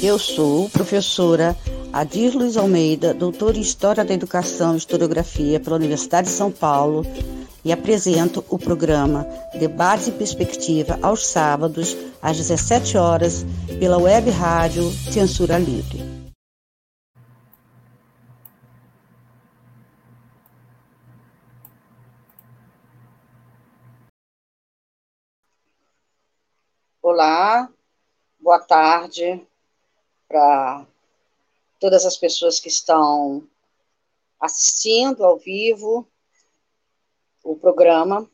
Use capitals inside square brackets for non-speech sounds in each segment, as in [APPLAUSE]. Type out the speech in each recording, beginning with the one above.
Eu sou professora Adir Luiz Almeida, doutora em História da Educação e Historiografia pela Universidade de São Paulo e apresento o programa Debate e Perspectiva aos sábados, às 17 horas, pela web rádio Censura Livre. Olá, boa tarde para todas as pessoas que estão assistindo ao vivo o programa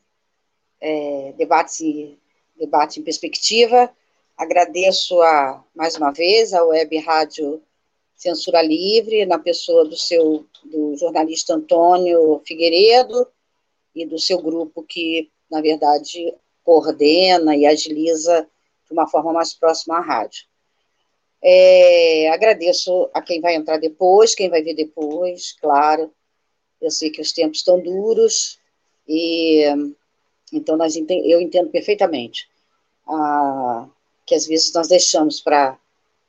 é, Debate, Debate em Perspectiva. Agradeço a, mais uma vez a Web Rádio Censura Livre, na pessoa do seu do jornalista Antônio Figueiredo e do seu grupo que, na verdade, coordena e agiliza de uma forma mais próxima à rádio. É, agradeço a quem vai entrar depois, quem vai ver depois, claro. Eu sei que os tempos estão duros, e então nós eu entendo perfeitamente ah, que às vezes nós deixamos para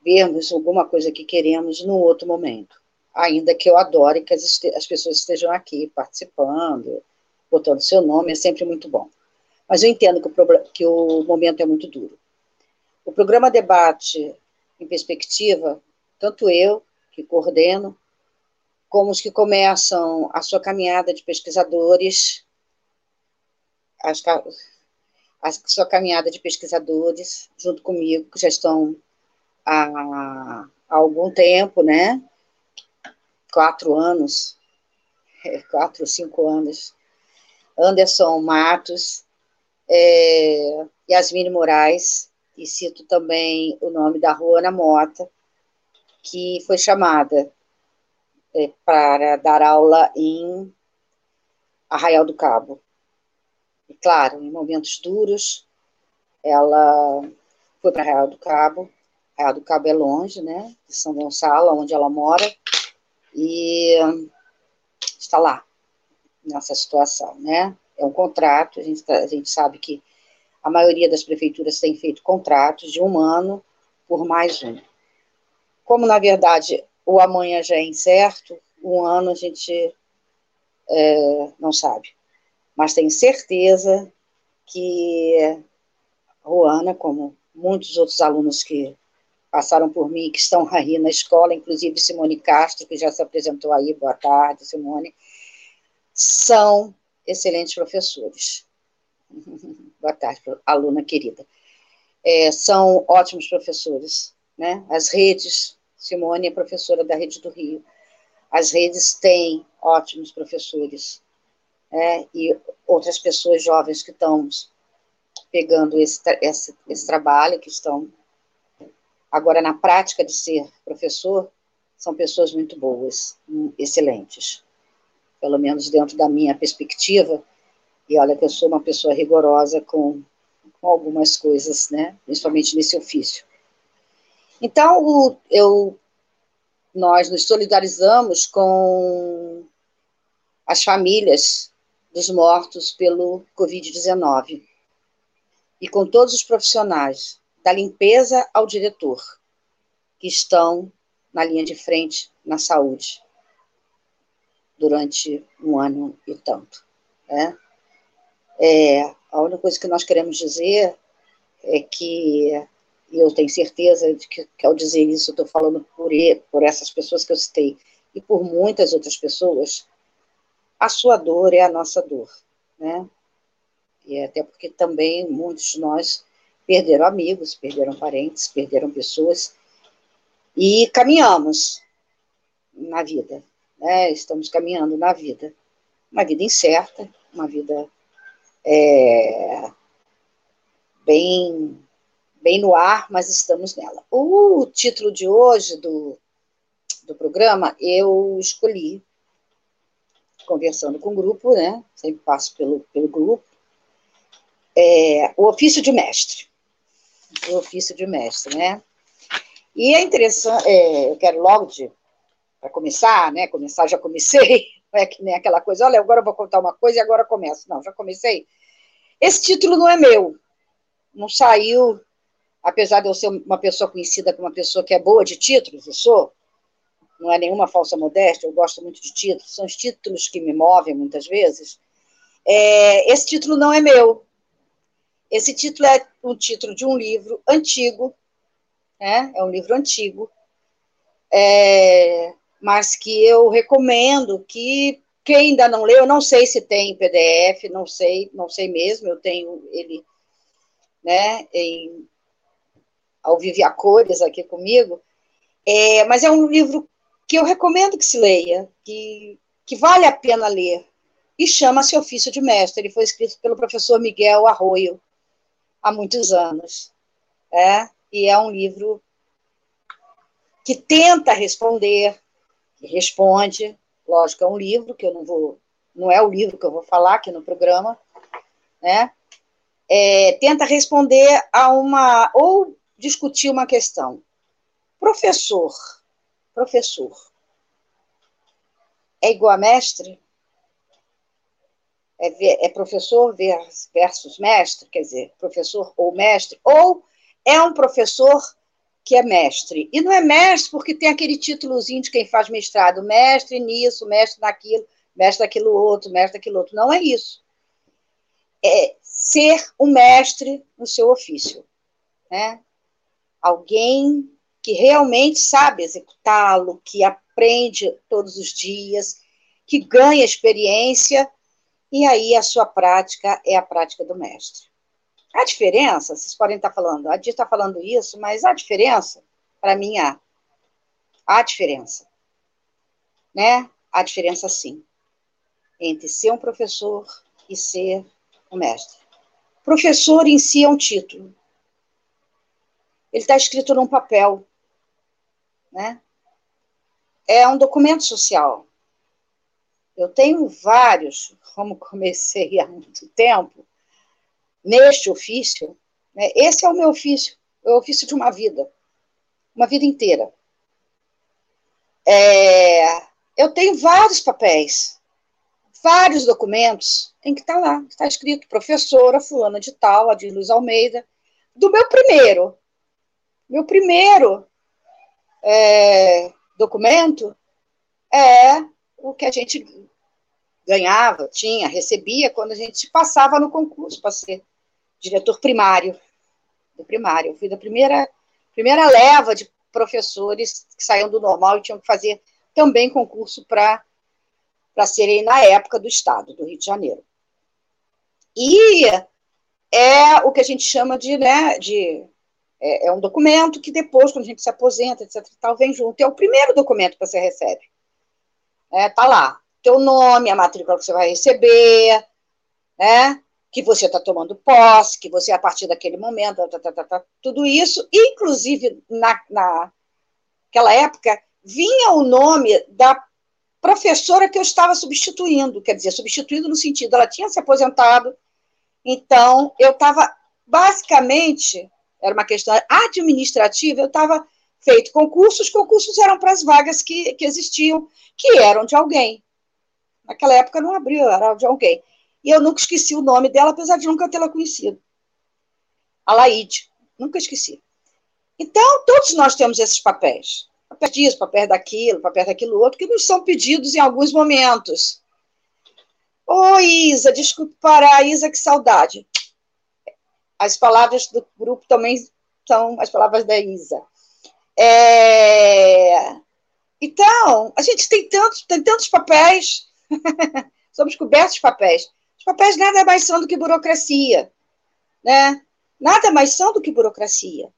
vermos alguma coisa que queremos num outro momento. Ainda que eu adore que as, as pessoas estejam aqui participando, botando seu nome, é sempre muito bom. Mas eu entendo que o, que o momento é muito duro. O programa Debate em Perspectiva, tanto eu, que coordeno, como os que começam a sua caminhada de pesquisadores, a sua caminhada de pesquisadores, junto comigo, que já estão há, há algum tempo, né? Quatro anos, é, quatro cinco anos. Anderson Matos, é, Yasmine Moraes, e cito também o nome da Ruana Mota, que foi chamada é, para dar aula em Arraial do Cabo. E, claro, em momentos duros, ela foi para Arraial do Cabo. Arraial do Cabo é longe, né, de São Gonçalo, onde ela mora, e está lá, nessa situação, né? É um contrato, a gente, tá, a gente sabe que a maioria das prefeituras tem feito contratos de um ano por mais um. Como, na verdade, o amanhã já é incerto, um ano a gente é, não sabe. Mas tenho certeza que Ruana, como muitos outros alunos que passaram por mim, que estão aí na escola, inclusive Simone Castro, que já se apresentou aí, boa tarde, Simone, são excelentes professores. [LAUGHS] Boa tarde, aluna querida. É, são ótimos professores, né? As redes, Simone é professora da Rede do Rio, as redes têm ótimos professores, né? E outras pessoas jovens que estão pegando esse, esse, esse trabalho, que estão agora na prática de ser professor, são pessoas muito boas, excelentes. Pelo menos dentro da minha perspectiva, e olha que eu sou uma pessoa rigorosa com, com algumas coisas, né? Principalmente nesse ofício. Então, o, eu, nós nos solidarizamos com as famílias dos mortos pelo Covid-19 e com todos os profissionais, da limpeza ao diretor, que estão na linha de frente na saúde durante um ano e tanto. Né? É, a única coisa que nós queremos dizer é que, e eu tenho certeza de que, que ao dizer isso, estou falando por, por essas pessoas que eu citei, e por muitas outras pessoas, a sua dor é a nossa dor, né? E até porque também muitos de nós perderam amigos, perderam parentes, perderam pessoas, e caminhamos na vida, né? Estamos caminhando na vida, uma vida incerta, uma vida é, bem, bem no ar, mas estamos nela. O título de hoje do, do programa eu escolhi, conversando com o grupo, né? Sempre passo pelo, pelo grupo. É, o ofício de mestre. O ofício de mestre, né? E é interessante, é, eu quero logo de, para começar, né? Começar, já comecei, [LAUGHS] não é que nem aquela coisa, olha, agora eu vou contar uma coisa e agora começo. Não, já comecei. Esse título não é meu, não saiu apesar de eu ser uma pessoa conhecida como uma pessoa que é boa de títulos, eu sou, não é nenhuma falsa modéstia, eu gosto muito de títulos, são os títulos que me movem muitas vezes. É, esse título não é meu. Esse título é o título de um livro antigo, né? é um livro antigo, é, mas que eu recomendo que quem ainda não leu, eu não sei se tem PDF, não sei, não sei mesmo, eu tenho ele né, em ao vive a cores aqui comigo, é, mas é um livro que eu recomendo que se leia, que, que vale a pena ler, e chama-se Ofício de Mestre. Ele foi escrito pelo professor Miguel Arroio, há muitos anos. É, e é um livro que tenta responder, que responde, lógico, é um livro que eu não vou, não é o livro que eu vou falar aqui no programa, né? É, tenta responder a uma, ou discutir uma questão. Professor, professor, é igual a mestre? É, é professor versus mestre, quer dizer, professor ou mestre, ou é um professor que é mestre. E não é mestre porque tem aquele títulozinho de quem faz mestrado, mestre nisso, mestre naquilo, mestre daquilo outro, mestre daquilo outro. Não é isso. É ser um mestre no seu ofício. Né? alguém que realmente sabe executá-lo, que aprende todos os dias, que ganha experiência, e aí a sua prática é a prática do mestre. A diferença, vocês podem estar falando, a Dia está falando isso, mas a diferença, para mim, há. Há diferença. Né? Há diferença, sim, entre ser um professor e ser um mestre. Professor em si é um título ele está escrito num papel, né? É um documento social. Eu tenho vários, como comecei há muito tempo, neste ofício, né? esse é o meu ofício, é o ofício de uma vida, uma vida inteira. É, eu tenho vários papéis, vários documentos em que está lá, está escrito professora fulana de tal, Adir Luiz Almeida, do meu primeiro, meu primeiro é, documento é o que a gente ganhava, tinha, recebia quando a gente passava no concurso para ser diretor primário do primário. Eu fui da primeira, primeira leva de professores que saíam do normal e tinham que fazer também concurso para serem na época do Estado, do Rio de Janeiro. E é o que a gente chama de, né, de é, é, um documento que depois, quando a gente se aposenta, etc, tal, vem junto. É o primeiro documento que você recebe. É, tá lá, teu nome, a matrícula que você vai receber, né? Que você está tomando posse, que você, a partir daquele momento, tá, tá, tá, tá, tudo isso, inclusive na, naquela época, vinha o nome da professora que eu estava substituindo, quer dizer, substituindo no sentido, ela tinha se aposentado, então eu estava basicamente era uma questão administrativa, eu estava feito concursos, concursos eram para as vagas que, que existiam, que eram de alguém. Naquela época não abriu, era de alguém. E eu nunca esqueci o nome dela, apesar de nunca tê-la conhecido. A Laide, nunca esqueci. Então, todos nós temos esses papéis. Papéis disso, papéis daquilo, papéis daquilo outro, que nos são pedidos em alguns momentos. Ô, Isa, desculpe parar, Isa, que saudade as palavras do grupo também são as palavras da Isa. É... Então, a gente tem tantos, tem tantos papéis, [LAUGHS] somos cobertos de papéis. Papéis nada mais são do que burocracia, né? Nada mais são do que burocracia.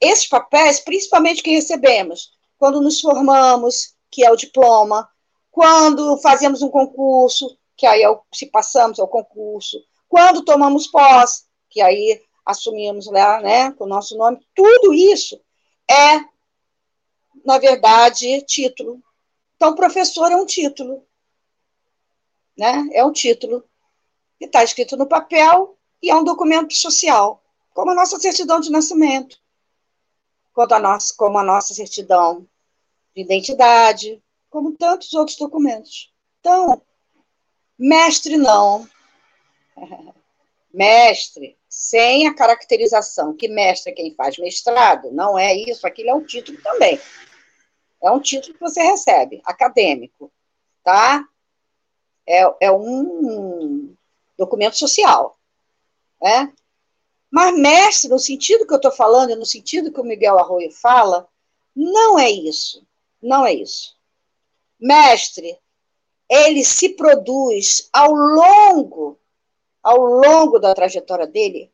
Esses papéis, principalmente que recebemos quando nos formamos, que é o diploma, quando fazemos um concurso, que aí é o, se passamos ao concurso, quando tomamos posse, que aí assumimos lá, né, com o nosso nome, tudo isso é, na verdade, título. Então, professor é um título, né, é um título que está escrito no papel e é um documento social, como a nossa certidão de nascimento, como a nossa, como a nossa certidão de identidade, como tantos outros documentos. Então, mestre não. [LAUGHS] mestre sem a caracterização que mestre é quem faz mestrado, não é isso, aquilo é um título também. É um título que você recebe, acadêmico, tá? É, é um documento social, né? Mas mestre, no sentido que eu estou falando, no sentido que o Miguel Arroio fala, não é isso, não é isso. Mestre, ele se produz ao longo ao longo da trajetória dele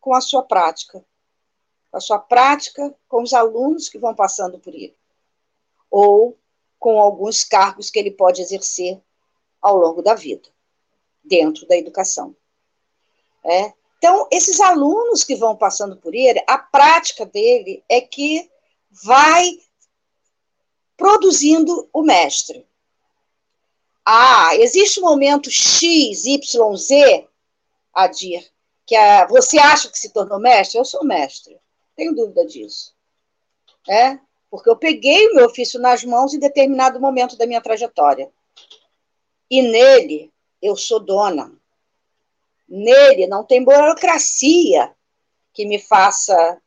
com a sua prática. Com a sua prática com os alunos que vão passando por ele. Ou com alguns cargos que ele pode exercer ao longo da vida, dentro da educação. É? Então, esses alunos que vão passando por ele, a prática dele é que vai produzindo o mestre. Ah, existe um momento X, Y, Z Adir, que a, você acha que se tornou mestre? Eu sou mestre, tenho dúvida disso. É? Porque eu peguei o meu ofício nas mãos em determinado momento da minha trajetória. E nele eu sou dona. Nele não tem burocracia que me faça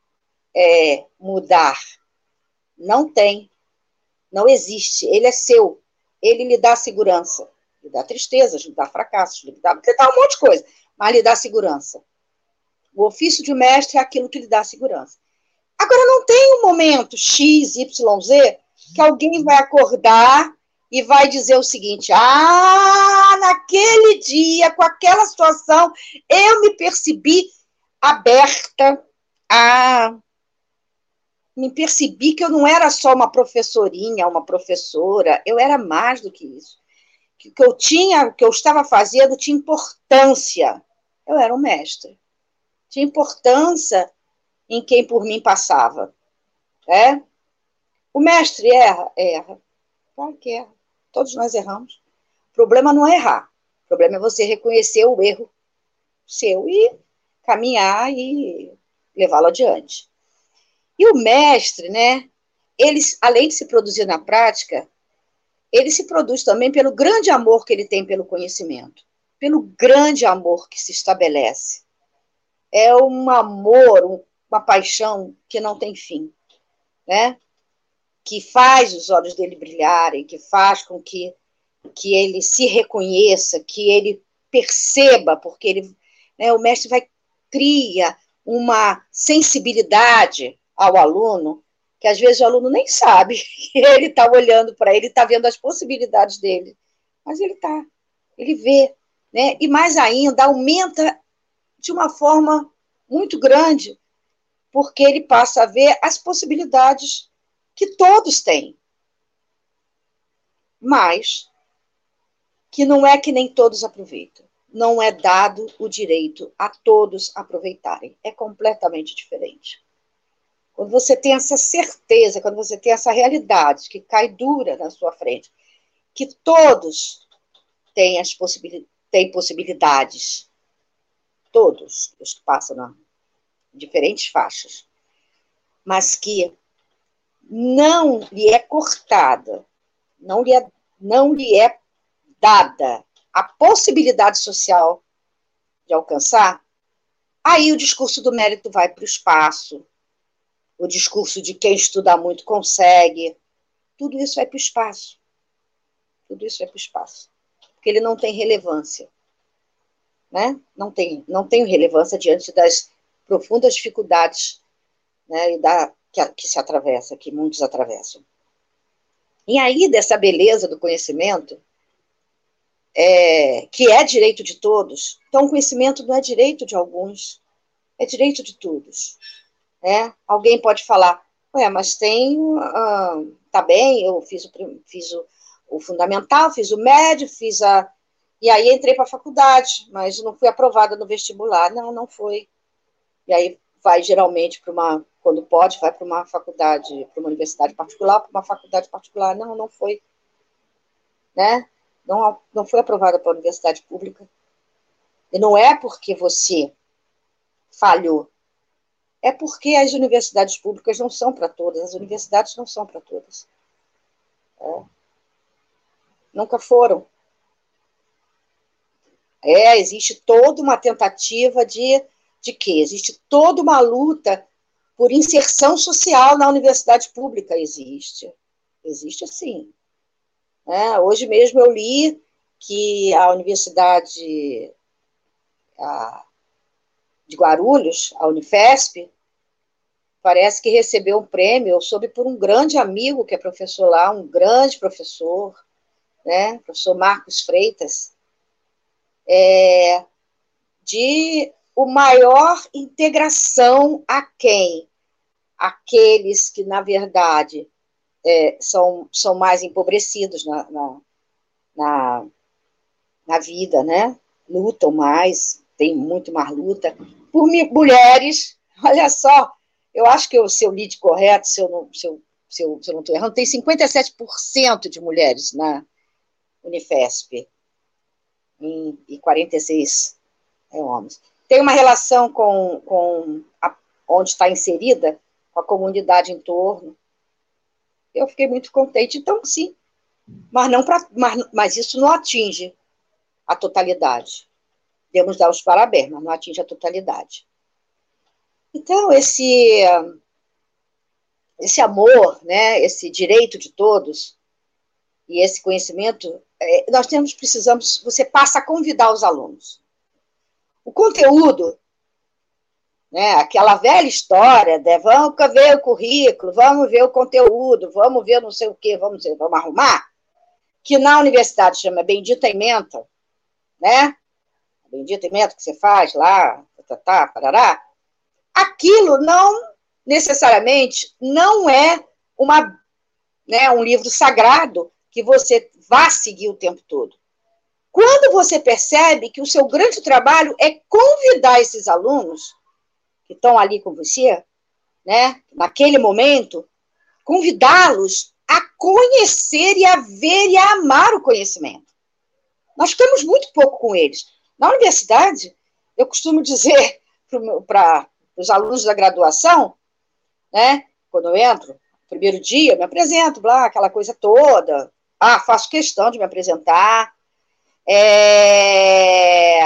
é, mudar. Não tem. Não existe. Ele é seu. Ele lhe dá segurança. Lhe dá tristezas, lhe dá fracassos, lhe dá, lhe dá um monte de coisa mas lhe dá segurança. O ofício de mestre é aquilo que lhe dá segurança. Agora, não tem um momento X, Y, Z que alguém vai acordar e vai dizer o seguinte: ah, naquele dia, com aquela situação, eu me percebi aberta a. Me percebi que eu não era só uma professorinha, uma professora, eu era mais do que isso. Que o que eu tinha, o que eu estava fazendo tinha importância eu era um mestre. Tinha importância em quem por mim passava. É? O mestre erra? Erra. Claro que erra. Todos nós erramos. O problema não é errar. O problema é você reconhecer o erro seu e caminhar e levá-lo adiante. E o mestre, né? Ele, além de se produzir na prática, ele se produz também pelo grande amor que ele tem pelo conhecimento pelo grande amor que se estabelece. É um amor, uma paixão que não tem fim, né? Que faz os olhos dele brilharem, que faz com que, que ele se reconheça, que ele perceba, porque ele, né, o mestre vai cria uma sensibilidade ao aluno que às vezes o aluno nem sabe [LAUGHS] que ele está olhando para ele, está vendo as possibilidades dele, mas ele está, ele vê, né? e mais ainda, aumenta de uma forma muito grande, porque ele passa a ver as possibilidades que todos têm. Mas que não é que nem todos aproveitam. Não é dado o direito a todos aproveitarem. É completamente diferente. Quando você tem essa certeza, quando você tem essa realidade que cai dura na sua frente, que todos têm as possibilidades, têm possibilidades. Todos os que passam na diferentes faixas. Mas que não lhe é cortada, não lhe é, não lhe é dada a possibilidade social de alcançar, aí o discurso do mérito vai para o espaço, o discurso de quem estuda muito consegue, tudo isso vai para o espaço. Tudo isso vai para o espaço porque ele não tem relevância. Né? Não, tem, não tem relevância diante das profundas dificuldades né, e da, que, que se atravessa, que muitos atravessam. E aí, dessa beleza do conhecimento, é, que é direito de todos, então o conhecimento não é direito de alguns, é direito de todos. Né? Alguém pode falar, ué, mas tem, ah, tá bem, eu fiz o, fiz o o fundamental, fiz o médio, fiz a. E aí entrei para a faculdade, mas não fui aprovada no vestibular. Não, não foi. E aí vai geralmente para uma. Quando pode, vai para uma faculdade, para uma universidade particular, para uma faculdade particular. Não, não foi. Né? Não, não foi aprovada para a universidade pública. E não é porque você falhou. É porque as universidades públicas não são para todas, as universidades não são para todas. É. Nunca foram. É, existe toda uma tentativa de de que existe toda uma luta por inserção social na universidade pública. Existe. Existe sim. É, hoje mesmo eu li que a Universidade a, de Guarulhos, a Unifesp, parece que recebeu um prêmio, eu soube por um grande amigo que é professor lá, um grande professor, né, professor Marcos Freitas, é, de o maior integração a quem? Aqueles que, na verdade, é, são, são mais empobrecidos na, na, na, na vida, né? Lutam mais, tem muito mais luta. Por mulheres, [LAUGHS] olha só, eu acho que eu, se eu li de correto, se eu não, se eu, não estou errando, tem 57% de mulheres na Unifesp e 46 é, homens. Tem uma relação com, com a, onde está inserida, com a comunidade em torno. Eu fiquei muito contente. Então, sim, mas, não pra, mas, mas isso não atinge a totalidade. Devemos dar os parabéns, mas não atinge a totalidade. Então, esse, esse amor, né, esse direito de todos e esse conhecimento, é, nós temos, precisamos, você passa a convidar os alunos. O conteúdo, né, aquela velha história, né, vamos ver o currículo, vamos ver o conteúdo, vamos ver não sei o quê, vamos, vamos arrumar, que na universidade chama Bendita Ementa, né? Bendita Ementa que você faz lá, tá, tá, parará, aquilo não necessariamente não é uma, né, um livro sagrado que você vá seguir o tempo todo. Quando você percebe que o seu grande trabalho é convidar esses alunos que estão ali com você, né, naquele momento, convidá-los a conhecer e a ver e a amar o conhecimento. Nós ficamos muito pouco com eles. Na universidade, eu costumo dizer [LAUGHS] para os alunos da graduação, né, quando eu entro, primeiro dia, me apresento, blá, aquela coisa toda. Ah, faço questão de me apresentar. É,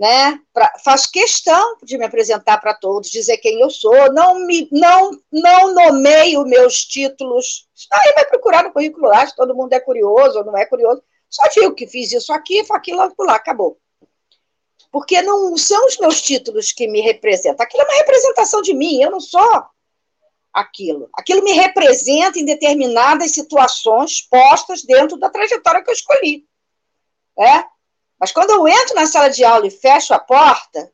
né? Pra, faço questão de me apresentar para todos, dizer quem eu sou, não me não não nomeio meus títulos. Aí vai procurar no currículo lá, se todo mundo é curioso ou não é curioso. Só digo que fiz isso aqui, foi aquilo lá, acabou. Porque não são os meus títulos que me representam. Aquilo é uma representação de mim, eu não sou aquilo. Aquilo me representa em determinadas situações postas dentro da trajetória que eu escolhi. É? Mas quando eu entro na sala de aula e fecho a porta,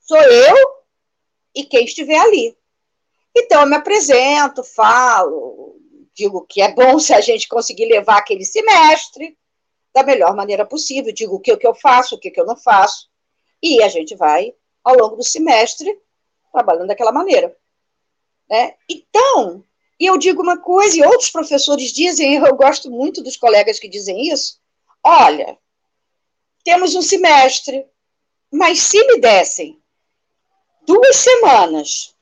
sou eu e quem estiver ali. Então, eu me apresento, falo, digo que é bom [LAUGHS] se a gente conseguir levar aquele semestre da melhor maneira possível, digo o que, o que eu faço, o que, que eu não faço, e a gente vai, ao longo do semestre, trabalhando daquela maneira. Né? Então, e eu digo uma coisa, e outros professores dizem, [LAUGHS] eu gosto muito dos colegas que dizem isso, olha, temos um semestre, mas se me dessem duas semanas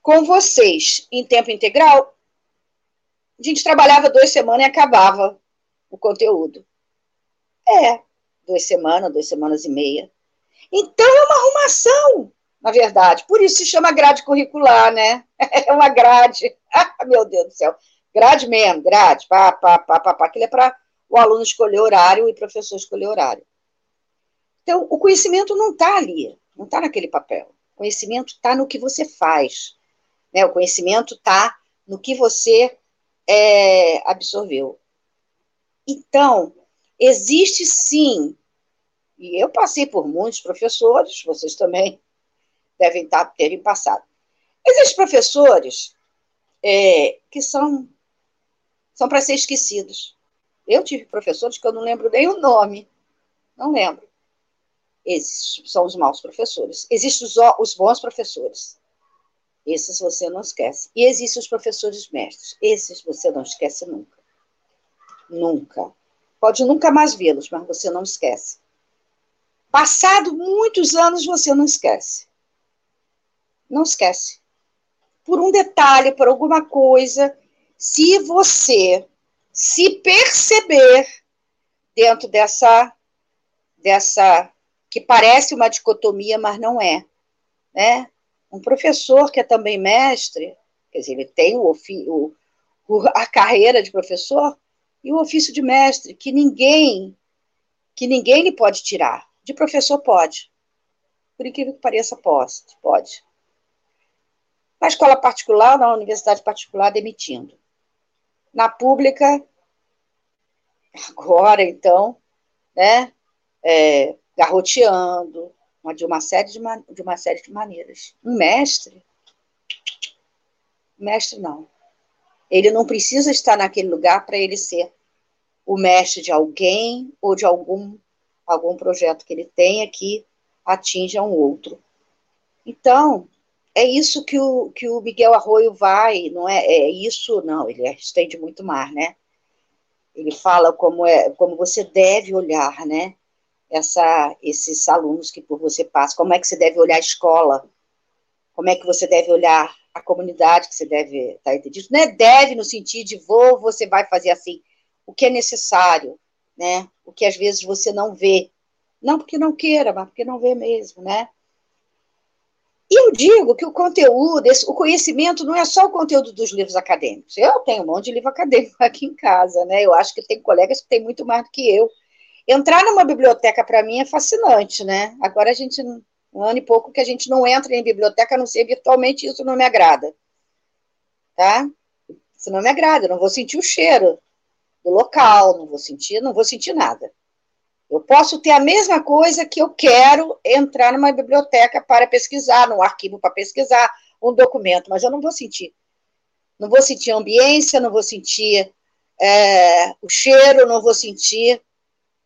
com vocês em tempo integral, a gente trabalhava duas semanas e acabava o conteúdo. É, duas semanas, duas semanas e meia. Então é uma arrumação, na verdade. Por isso se chama grade curricular, né? [LAUGHS] É uma grade. Ah, [LAUGHS] meu Deus do céu. Grade mesmo, grade. Pá, pá, pá, pá, pá. Aquilo é para o aluno escolher horário e o professor escolher horário. Então, o conhecimento não está ali, não está naquele papel. O conhecimento está no que você faz. Né? O conhecimento está no que você é, absorveu. Então, existe sim, e eu passei por muitos professores, vocês também devem estar, tá, terem passado. Existem professores é, que são, são para ser esquecidos. Eu tive professores que eu não lembro nem o nome, não lembro. Esses são os maus professores. Existem os, os bons professores. Esses você não esquece. E existem os professores mestres. Esses você não esquece nunca. Nunca. Pode nunca mais vê-los, mas você não esquece. Passado muitos anos, você não esquece. Não esquece. Por um detalhe, por alguma coisa, se você se perceber dentro dessa, dessa que parece uma dicotomia, mas não é. Né? Um professor que é também mestre, quer dizer, ele tem o, o, a carreira de professor e o ofício de mestre, que ninguém, que ninguém lhe pode tirar. De professor pode. Por incrível que pareça, pode. pode. Na escola particular, na universidade particular, demitindo. Na pública, agora, então, né, é, garroteando, de uma série de, de uma série de maneiras. Um mestre, mestre não. Ele não precisa estar naquele lugar para ele ser o mestre de alguém ou de algum algum projeto que ele tenha que atinja um outro. Então, é isso que o, que o Miguel Arroio vai, não é, é isso, não, ele estende muito mais, né? Ele fala como é, como você deve olhar, né? Essa, esses alunos que por você passa, como é que você deve olhar a escola, como é que você deve olhar a comunidade que você deve estar tá entendido. Não é deve no sentido de vou, você vai fazer assim, o que é necessário, né? O que às vezes você não vê, não porque não queira, mas porque não vê mesmo, né? E eu digo que o conteúdo, esse, o conhecimento não é só o conteúdo dos livros acadêmicos. Eu tenho um monte de livro acadêmico [LAUGHS] aqui em casa, né? Eu acho que tem colegas que têm muito mais do que eu. Entrar numa biblioteca, para mim, é fascinante, né? Agora a gente, um ano e pouco que a gente não entra em biblioteca, a não ser virtualmente, isso não me agrada. Tá? Isso não me agrada, eu não vou sentir o cheiro do local, não vou sentir, não vou sentir nada. Eu posso ter a mesma coisa que eu quero entrar numa biblioteca para pesquisar, num arquivo para pesquisar um documento, mas eu não vou sentir. Não vou sentir a ambiência, não vou sentir é, o cheiro, não vou sentir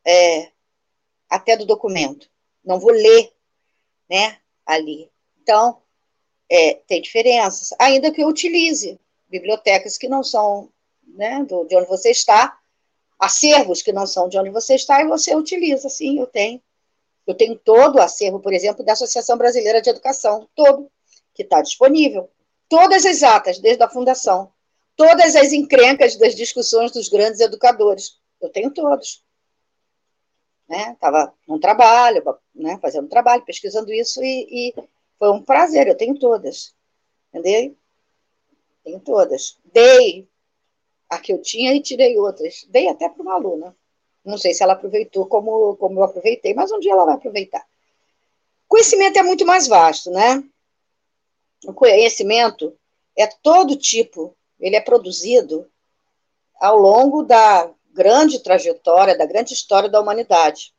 é, até do documento. Não vou ler, né, ali. Então, é, tem diferenças. Ainda que eu utilize bibliotecas que não são né, do, de onde você está, acervos que não são de onde você está e você utiliza, sim, eu tenho. Eu tenho todo o acervo, por exemplo, da Associação Brasileira de Educação, todo, que está disponível. Todas as atas, desde a fundação. Todas as encrencas das discussões dos grandes educadores. Eu tenho todos. Estava né? num trabalho, né? fazendo trabalho, pesquisando isso, e, e foi um prazer, eu tenho todas. Entendeu? Tenho todas. Dei a que eu tinha e tirei outras. Dei até para uma aluna. Não sei se ela aproveitou como, como eu aproveitei, mas um dia ela vai aproveitar. Conhecimento é muito mais vasto, né? O conhecimento é todo tipo, ele é produzido ao longo da grande trajetória, da grande história da humanidade.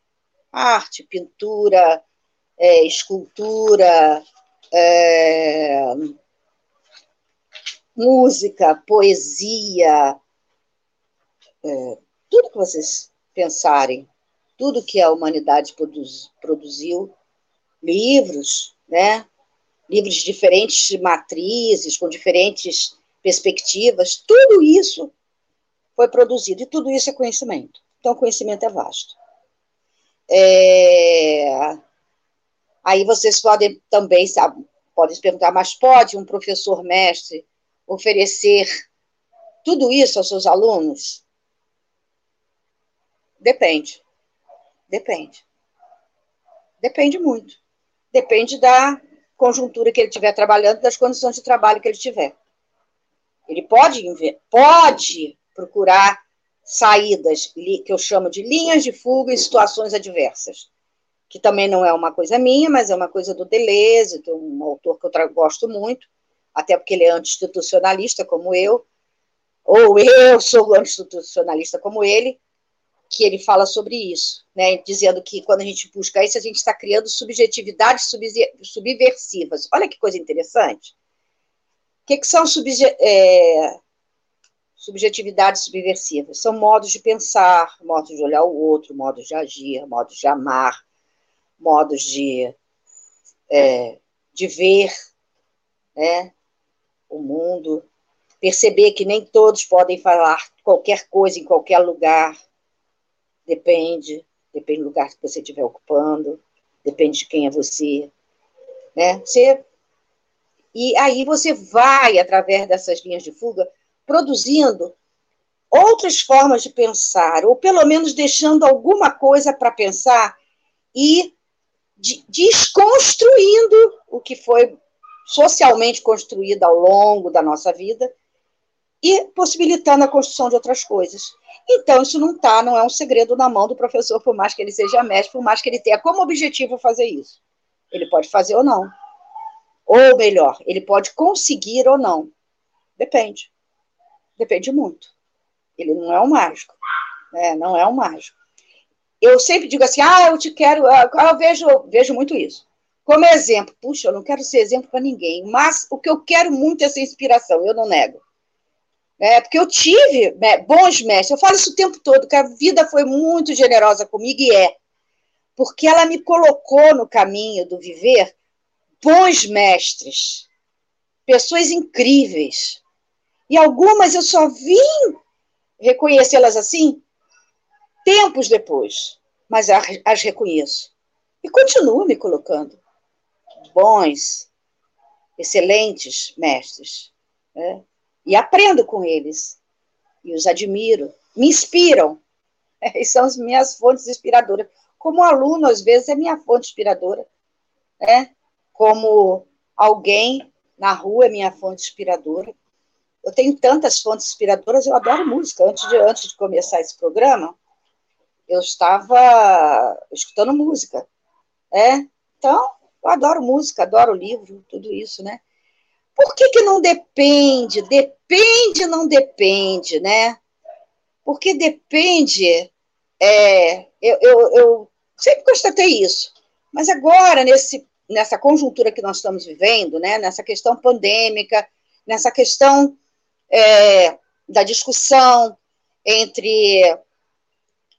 Arte, pintura, é, escultura, é, música, poesia, é, tudo que vocês pensarem, tudo que a humanidade produz, produziu, livros, né? livros de diferentes matrizes, com diferentes perspectivas, tudo isso foi produzido, e tudo isso é conhecimento. Então, conhecimento é vasto. É... Aí vocês podem também, sabe, podem se perguntar, mas pode um professor mestre oferecer tudo isso aos seus alunos? Depende. Depende. Depende muito. Depende da conjuntura que ele estiver trabalhando, das condições de trabalho que ele tiver. Ele pode, pode procurar saídas, que eu chamo de linhas de fuga em situações adversas, que também não é uma coisa minha, mas é uma coisa do Deleuze, um autor que eu gosto muito, até porque ele é anti-institucionalista como eu, ou eu sou anti-institucionalista como ele, que ele fala sobre isso, né, dizendo que quando a gente busca isso, a gente está criando subjetividades subversivas. Olha que coisa interessante. O que, que são subje é, subjetividades subversivas? São modos de pensar, modos de olhar o outro, modos de agir, modos de amar, modos de, é, de ver, né? o mundo, perceber que nem todos podem falar qualquer coisa em qualquer lugar. Depende, depende do lugar que você estiver ocupando, depende de quem é você. Né? Você, e aí você vai, através dessas linhas de fuga, produzindo outras formas de pensar, ou pelo menos deixando alguma coisa para pensar e de, desconstruindo o que foi socialmente construído ao longo da nossa vida e possibilitando a construção de outras coisas. Então, isso não está, não é um segredo na mão do professor, por mais que ele seja mestre, por mais que ele tenha como objetivo fazer isso. Ele pode fazer ou não. Ou melhor, ele pode conseguir ou não. Depende. Depende muito. Ele não é um mágico. Né? Não é um mágico. Eu sempre digo assim, ah, eu te quero, ah, eu vejo, vejo muito isso. Como exemplo, puxa, eu não quero ser exemplo para ninguém, mas o que eu quero muito é ser inspiração, eu não nego. É, porque eu tive né, bons mestres, eu falo isso o tempo todo, que a vida foi muito generosa comigo e é. Porque ela me colocou no caminho do viver bons mestres, pessoas incríveis. E algumas eu só vim reconhecê-las assim tempos depois, mas as reconheço. E continuo me colocando bons, excelentes mestres. Né? E aprendo com eles. E os admiro. Me inspiram. É, [LAUGHS] e são as minhas fontes inspiradoras. Como aluno, às vezes, é minha fonte inspiradora. Né? Como alguém na rua é minha fonte inspiradora. Eu tenho tantas fontes inspiradoras, eu adoro música. Antes de, antes de começar esse programa, eu estava escutando música. É? Então, eu adoro música, adoro livro, tudo isso, né? Por que, que não depende? Depende, não depende, né? Porque depende. É, eu, eu, eu sempre constatei isso. Mas agora, nesse, nessa conjuntura que nós estamos vivendo, né, nessa questão pandêmica, nessa questão é, da discussão entre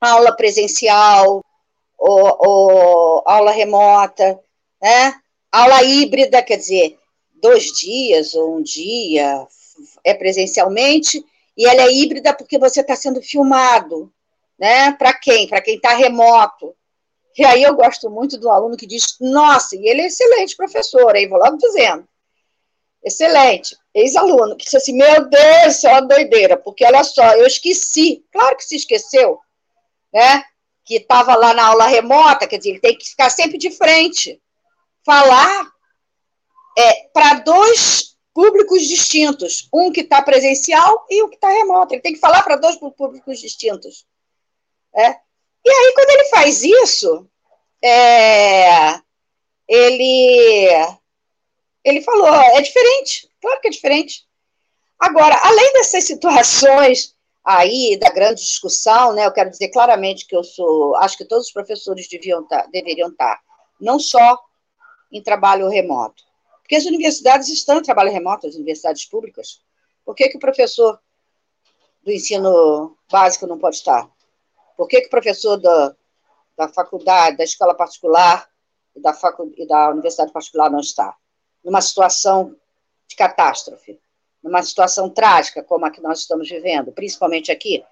aula presencial ou, ou aula remota, né? Aula híbrida, quer dizer, dois dias ou um dia é presencialmente, e ela é híbrida porque você está sendo filmado, né? Para quem? Para quem está remoto. E aí eu gosto muito do aluno que diz, nossa, e ele é excelente professor, aí vou logo dizendo. Excelente, ex-aluno, que disse assim, meu Deus, isso é uma doideira, porque olha só, eu esqueci, claro que se esqueceu, né? Que estava lá na aula remota, quer dizer, ele tem que ficar sempre de frente falar é, para dois públicos distintos, um que está presencial e um que está remoto. Ele tem que falar para dois públicos distintos. É. E aí, quando ele faz isso, é, ele, ele falou, é diferente, claro que é diferente. Agora, além dessas situações aí da grande discussão, né, eu quero dizer claramente que eu sou, acho que todos os professores deviam tá, deveriam estar, tá, não só em trabalho remoto? Porque as universidades estão em trabalho remoto, as universidades públicas. Por que, que o professor do ensino básico não pode estar? Por que, que o professor da, da faculdade, da escola particular e da, facu, e da universidade particular não está? Numa situação de catástrofe, numa situação trágica como a que nós estamos vivendo, principalmente aqui,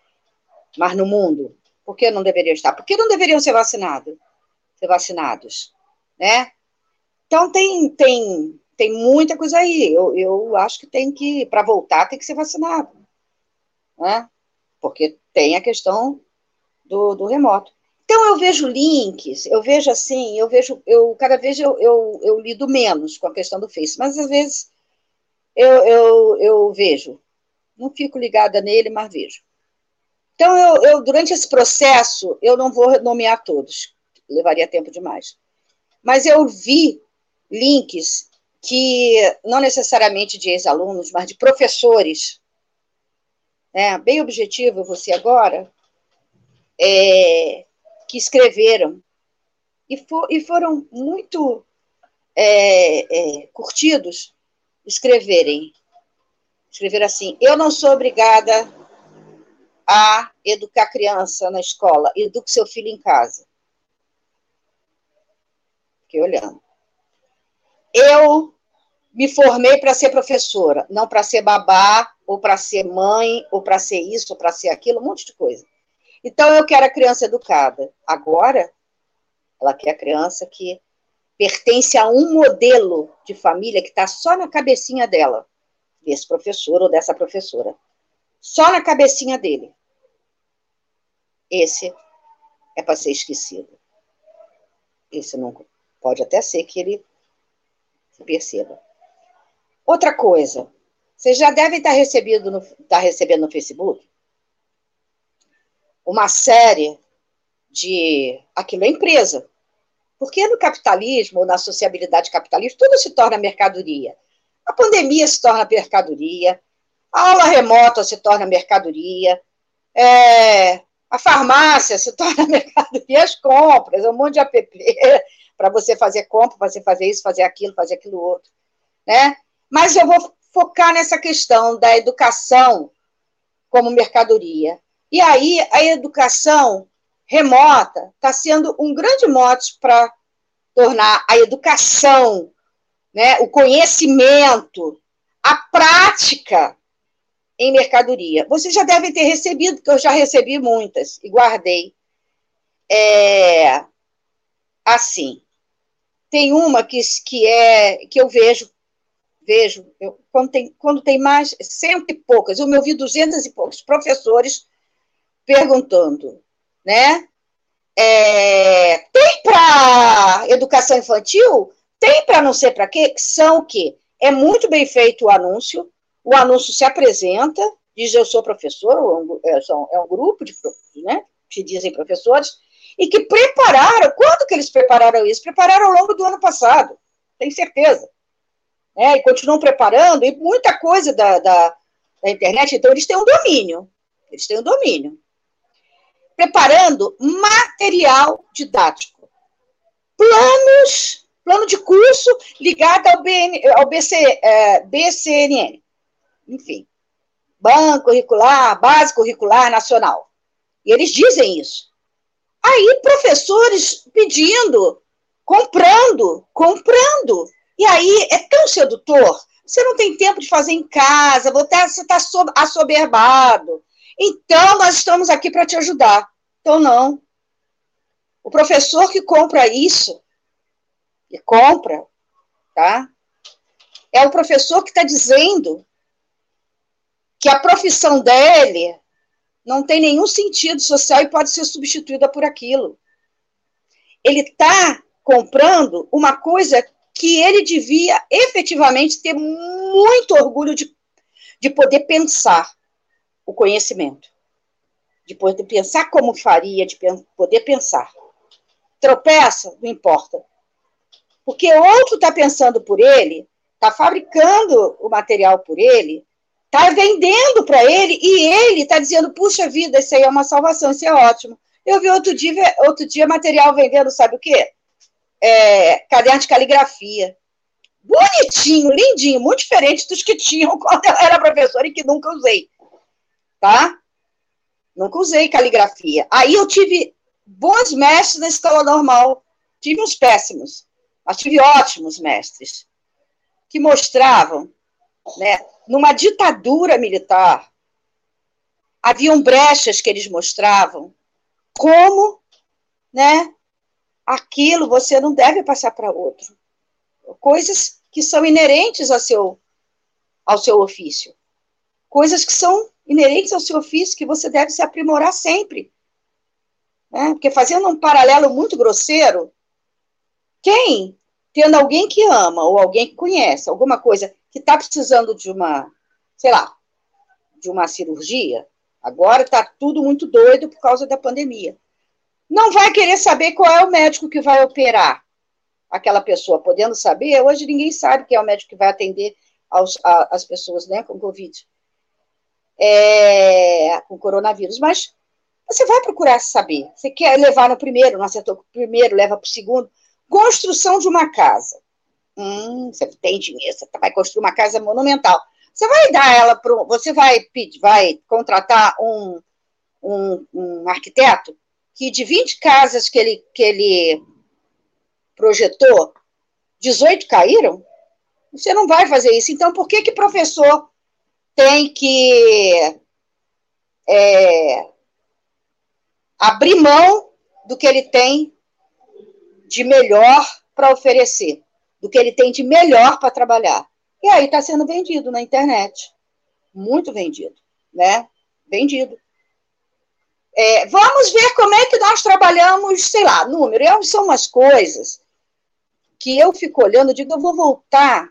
mas no mundo, por que não deveriam estar? Por que não deveriam ser vacinados? Ser vacinados, né? Então, tem, tem, tem muita coisa aí. Eu, eu acho que tem que, para voltar, tem que ser vacinado. Né? Porque tem a questão do, do remoto. Então, eu vejo links, eu vejo assim, eu vejo, eu cada vez eu, eu, eu lido menos com a questão do Face, mas às vezes eu, eu, eu vejo. Não fico ligada nele, mas vejo. Então, eu, eu, durante esse processo, eu não vou nomear todos, levaria tempo demais. Mas eu vi links que, não necessariamente de ex-alunos, mas de professores, né, bem objetivo você agora, é, que escreveram e, for, e foram muito é, é, curtidos escreverem. Escrever assim: Eu não sou obrigada a educar criança na escola, eduque seu filho em casa. Fiquei olhando. Eu me formei para ser professora, não para ser babá, ou para ser mãe, ou para ser isso, ou para ser aquilo, um monte de coisa. Então, eu quero a criança educada. Agora, ela quer a criança que pertence a um modelo de família que está só na cabecinha dela, desse professor ou dessa professora. Só na cabecinha dele. Esse é para ser esquecido. Esse não Pode até ser que ele perceba. Outra coisa, vocês já devem no, estar recebendo no Facebook uma série de. Aquilo é empresa. Porque no capitalismo, ou na sociabilidade capitalista, tudo se torna mercadoria. A pandemia se torna mercadoria, a aula remota se torna mercadoria, é, a farmácia se [LAUGHS] torna mercadoria, as compras, um monte de app [LAUGHS] para você fazer compra, você fazer isso, fazer aquilo, fazer aquilo outro. Né? Mas eu vou focar nessa questão da educação como mercadoria. E aí a educação remota está sendo um grande mote para tornar a educação, né, o conhecimento, a prática em mercadoria. Vocês já devem ter recebido, porque eu já recebi muitas e guardei. É, assim, tem uma que, que é que eu vejo, vejo, eu, quando, tem, quando tem mais cento e poucas, eu me ouvi duzentos e poucos professores perguntando, né? É, tem para educação infantil? Tem para não sei para quê? São que é muito bem feito o anúncio, o anúncio se apresenta, diz eu sou professor, é, é um grupo de né, que dizem professores, e que prepararam, quando que eles prepararam isso? Prepararam ao longo do ano passado, tenho certeza. É, e continuam preparando, e muita coisa da, da, da internet, então eles têm um domínio, eles têm um domínio preparando material didático. Planos, plano de curso ligado ao, BN, ao BC, é, BCNN. Enfim, Banco Curricular, Base Curricular Nacional. E eles dizem isso. Aí, professores pedindo, comprando, comprando. E aí, é tão sedutor. Você não tem tempo de fazer em casa, você está assoberbado. Então, nós estamos aqui para te ajudar. Então, não. O professor que compra isso, e compra, tá? É o professor que está dizendo que a profissão dele não tem nenhum sentido social e pode ser substituída por aquilo. Ele está comprando uma coisa que ele devia efetivamente ter muito orgulho de, de poder pensar o conhecimento, de poder pensar como faria, de poder pensar. Tropeça, não importa. Porque outro está pensando por ele, está fabricando o material por ele, está vendendo para ele e ele está dizendo: puxa vida, isso aí é uma salvação, isso é ótimo. Eu vi outro dia, outro dia material vendendo, sabe o quê? É, caderno de caligrafia. Bonitinho, lindinho, muito diferente dos que tinham [LAUGHS] quando eu era professora e que nunca usei tá? Nunca usei caligrafia. Aí eu tive bons mestres na escola normal. Tive uns péssimos, mas tive ótimos mestres que mostravam, né, numa ditadura militar, haviam brechas que eles mostravam como, né, aquilo você não deve passar para outro. Coisas que são inerentes ao seu ao seu ofício. Coisas que são inerentes ao seu ofício que você deve se aprimorar sempre. Né? Porque fazendo um paralelo muito grosseiro, quem, tendo alguém que ama ou alguém que conhece, alguma coisa que está precisando de uma, sei lá, de uma cirurgia, agora está tudo muito doido por causa da pandemia. Não vai querer saber qual é o médico que vai operar aquela pessoa, podendo saber, hoje ninguém sabe quem é o médico que vai atender aos, a, as pessoas né, com Covid é, com coronavírus, mas você vai procurar saber. Você quer levar no primeiro, não acertou com o primeiro, leva para o segundo. Construção de uma casa. Hum, você tem dinheiro, você vai construir uma casa monumental. Você vai dar ela para você vai pedir, vai contratar um, um, um, arquiteto que de 20 casas que ele, que ele projetou, 18 caíram? Você não vai fazer isso. Então, por que que professor tem que é, abrir mão do que ele tem de melhor para oferecer, do que ele tem de melhor para trabalhar. E aí está sendo vendido na internet. Muito vendido, né? Vendido. É, vamos ver como é que nós trabalhamos, sei lá, número. São umas coisas que eu fico olhando, digo, eu vou voltar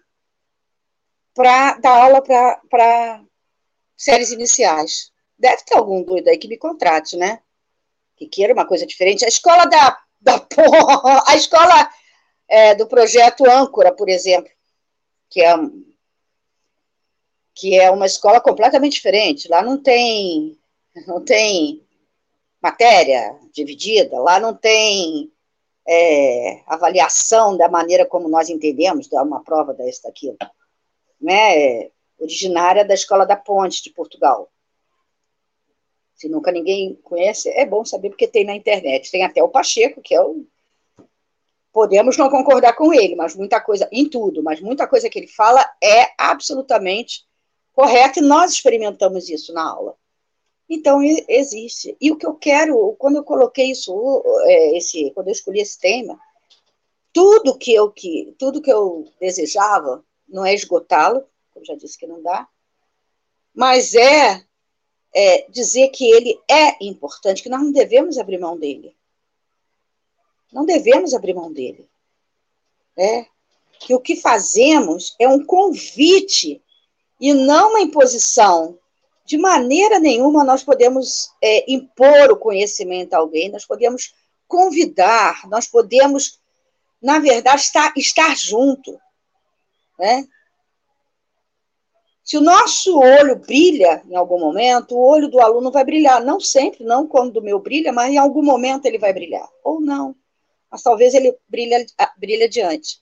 para dar aula para séries iniciais. Deve ter algum doido aí que me contrate, né? Que queira uma coisa diferente. A escola da. da [LAUGHS] a escola é, do projeto Âncora, por exemplo, que é, que é uma escola completamente diferente. Lá não tem, [LAUGHS] não tem matéria dividida, lá não tem é, avaliação da maneira como nós entendemos, uma prova dessa daquilo. Né? Originária da Escola da Ponte de Portugal. Se nunca ninguém conhece, é bom saber porque tem na internet. Tem até o Pacheco, que é o. Podemos não concordar com ele, mas muita coisa, em tudo, mas muita coisa que ele fala é absolutamente correta e nós experimentamos isso na aula. Então, existe. E o que eu quero, quando eu coloquei isso, é, esse, quando eu escolhi esse tema, tudo que eu, que, tudo que eu desejava não é esgotá-lo, como já disse que não dá, mas é, é dizer que ele é importante, que nós não devemos abrir mão dele. Não devemos abrir mão dele. É, que o que fazemos é um convite e não uma imposição de maneira nenhuma nós podemos é, impor o conhecimento a alguém, nós podemos convidar, nós podemos, na verdade, estar, estar junto. Né? Se o nosso olho brilha em algum momento, o olho do aluno vai brilhar. Não sempre, não quando o meu brilha, mas em algum momento ele vai brilhar. Ou não. Mas talvez ele brilhe, brilhe adiante.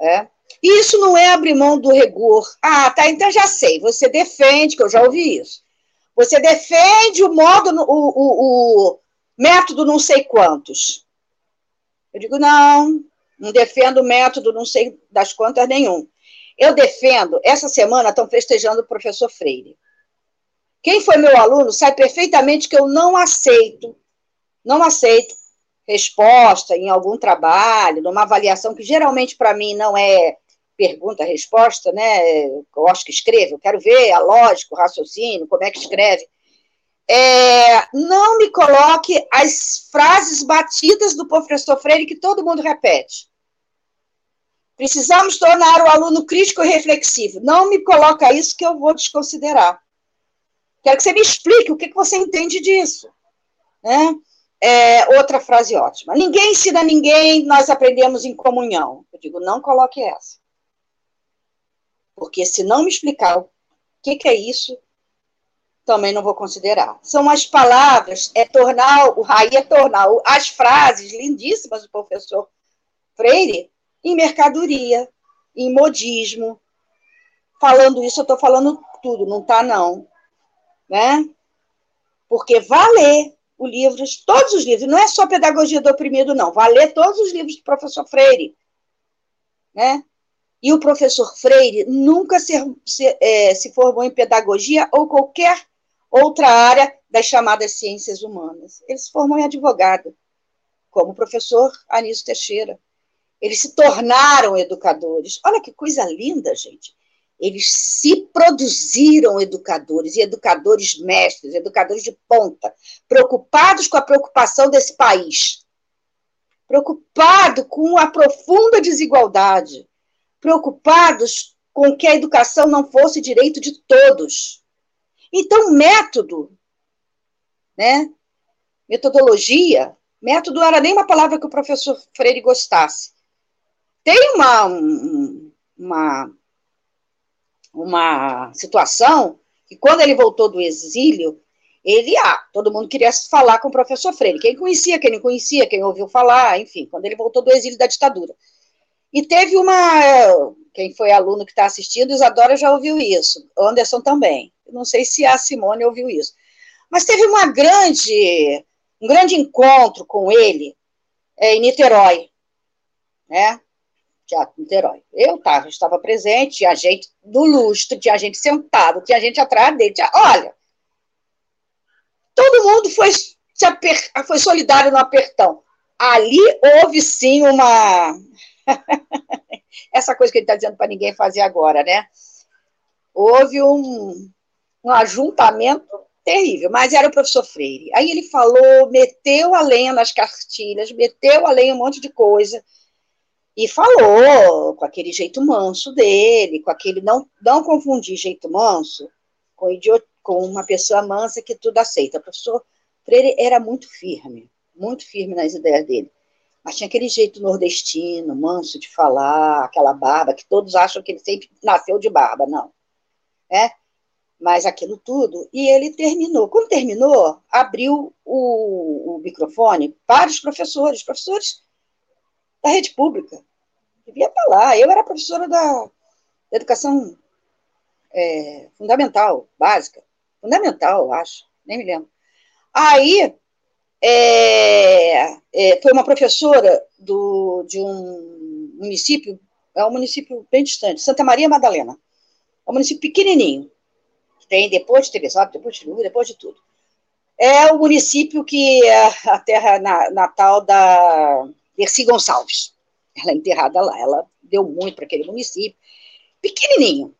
É? E isso não é abrir mão do rigor. Ah, tá, então já sei. Você defende, que eu já ouvi isso. Você defende o modo, o, o, o método não sei quantos. Eu digo, não, não defendo o método não sei das quantas nenhum. Eu defendo, essa semana estão festejando o professor Freire. Quem foi meu aluno sabe perfeitamente que eu não aceito, não aceito resposta em algum trabalho, numa avaliação que geralmente para mim não é pergunta, resposta, né? Eu acho que escreve, eu quero ver a lógica, o raciocínio, como é que escreve. É, não me coloque as frases batidas do professor Freire que todo mundo repete. Precisamos tornar o aluno crítico e reflexivo. Não me coloca isso que eu vou desconsiderar. Quero que você me explique o que, você entende disso. Né? É, outra frase ótima. Ninguém ensina ninguém, nós aprendemos em comunhão. Eu digo, não coloque essa. Porque se não me explicar o que, que é isso, também não vou considerar. São as palavras, é tornar, o Raí é tornar as frases lindíssimas do professor Freire em mercadoria, em modismo. Falando isso, eu estou falando tudo, não está não. Né? Porque valer o livro, todos os livros, não é só Pedagogia do Oprimido, não. Valer todos os livros do professor Freire. Né? E o professor Freire nunca se, se, é, se formou em pedagogia ou qualquer outra área das chamadas ciências humanas. Ele se formou em advogado, como o professor Anísio Teixeira. Eles se tornaram educadores. Olha que coisa linda, gente. Eles se produziram educadores, e educadores mestres, educadores de ponta, preocupados com a preocupação desse país, preocupado com a profunda desigualdade, preocupados com que a educação não fosse direito de todos. Então, método, né? Metodologia, método não era nem uma palavra que o professor Freire gostasse. Tem uma, uma, uma situação que, quando ele voltou do exílio, ele, ah, todo mundo queria falar com o professor Freire. Quem conhecia, quem não conhecia, quem ouviu falar, enfim, quando ele voltou do exílio da ditadura. E teve uma. Quem foi aluno que está assistindo, Isadora já ouviu isso, Anderson também. Não sei se a Simone ouviu isso. Mas teve uma grande, um grande encontro com ele é, em Niterói, né? Teatro Niterói. Eu tava, estava presente, tinha gente do lustre, tinha gente sentado, tinha gente atrás dele. Tinha, olha, todo mundo foi, aper, foi solidário no apertão. Ali houve sim uma [LAUGHS] Essa coisa que ele está dizendo para ninguém fazer agora, né? Houve um, um ajuntamento terrível, mas era o professor Freire. Aí ele falou, meteu a lenha nas cartilhas, meteu a lenha um monte de coisa. E falou com aquele jeito manso dele, com aquele não não confundir jeito manso com idiot, com uma pessoa mansa que tudo aceita. O professor Freire era muito firme, muito firme nas ideias dele. Mas tinha aquele jeito nordestino, manso de falar, aquela barba, que todos acham que ele sempre nasceu de barba, não. É? Mas aquilo tudo. E ele terminou. Quando terminou, abriu o, o microfone para os professores, professores da rede pública. Devia estar lá. Eu era professora da, educação é, fundamental, básica. Fundamental, acho, nem me lembro. Aí, é, é, foi uma professora do, de um município, é um município bem distante, Santa Maria Madalena. É um município pequenininho, que tem depois de Teresópolis, depois de Lula, depois de tudo. É o município que é a terra natal da Dercy Gonçalves. Ela é enterrada lá, ela deu muito para aquele município, pequenininho.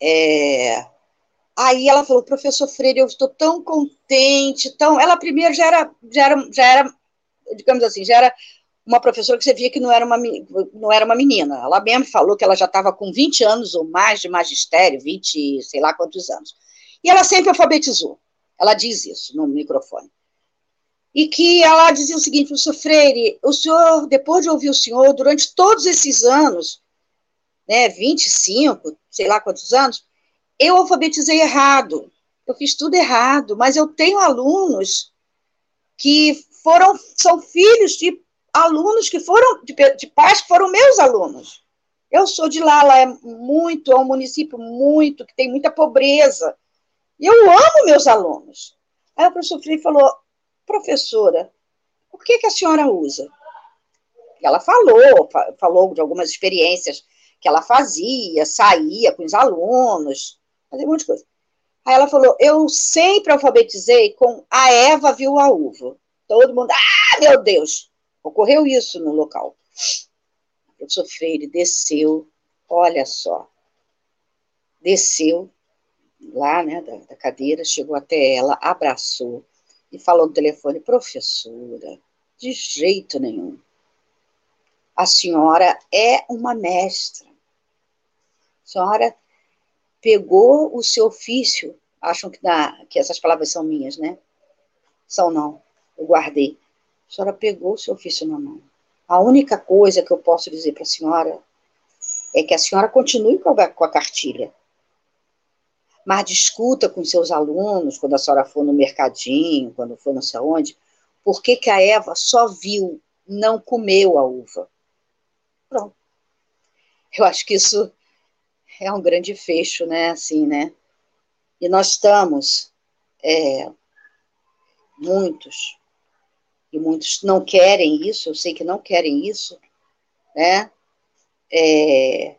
É, Aí ela falou, professor Freire, eu estou tão contente, tão. Ela primeiro já era, já era, já era, digamos assim, já era uma professora que você via que não era uma, não era uma menina. Ela mesmo falou que ela já estava com 20 anos ou mais de magistério, 20, sei lá quantos anos. E ela sempre alfabetizou. Ela diz isso no microfone. E que ela dizia o seguinte, professor Freire, o senhor, depois de ouvir o senhor, durante todos esses anos, né, 25, sei lá quantos anos, eu alfabetizei errado, eu fiz tudo errado, mas eu tenho alunos que foram, são filhos de alunos que foram, de, de pais que foram meus alunos. Eu sou de lá, lá é muito, é um município muito, que tem muita pobreza. E eu amo meus alunos. Aí o professor Freire falou, professora, por que, que a senhora usa? Ela falou, falou de algumas experiências que ela fazia, saía com os alunos, fazer um monte de coisa. Aí ela falou: Eu sempre alfabetizei com a Eva viu a uva. Todo mundo, ah, meu Deus! Ocorreu isso no local. O professor Freire desceu, olha só, desceu lá, né, da, da cadeira, chegou até ela, abraçou e falou no telefone: Professora, de jeito nenhum. A senhora é uma mestra. A senhora pegou o seu ofício, acham que, que essas palavras são minhas, né? São não, eu guardei. A senhora pegou o seu ofício na mão. A única coisa que eu posso dizer para a senhora é que a senhora continue com a, com a cartilha. Mas discuta com seus alunos, quando a senhora for no mercadinho, quando for não sei onde, por que, que a Eva só viu, não comeu a uva. Pronto. Eu acho que isso é um grande fecho, né? Assim, né? E nós estamos, é, muitos, e muitos não querem isso, eu sei que não querem isso, né? É,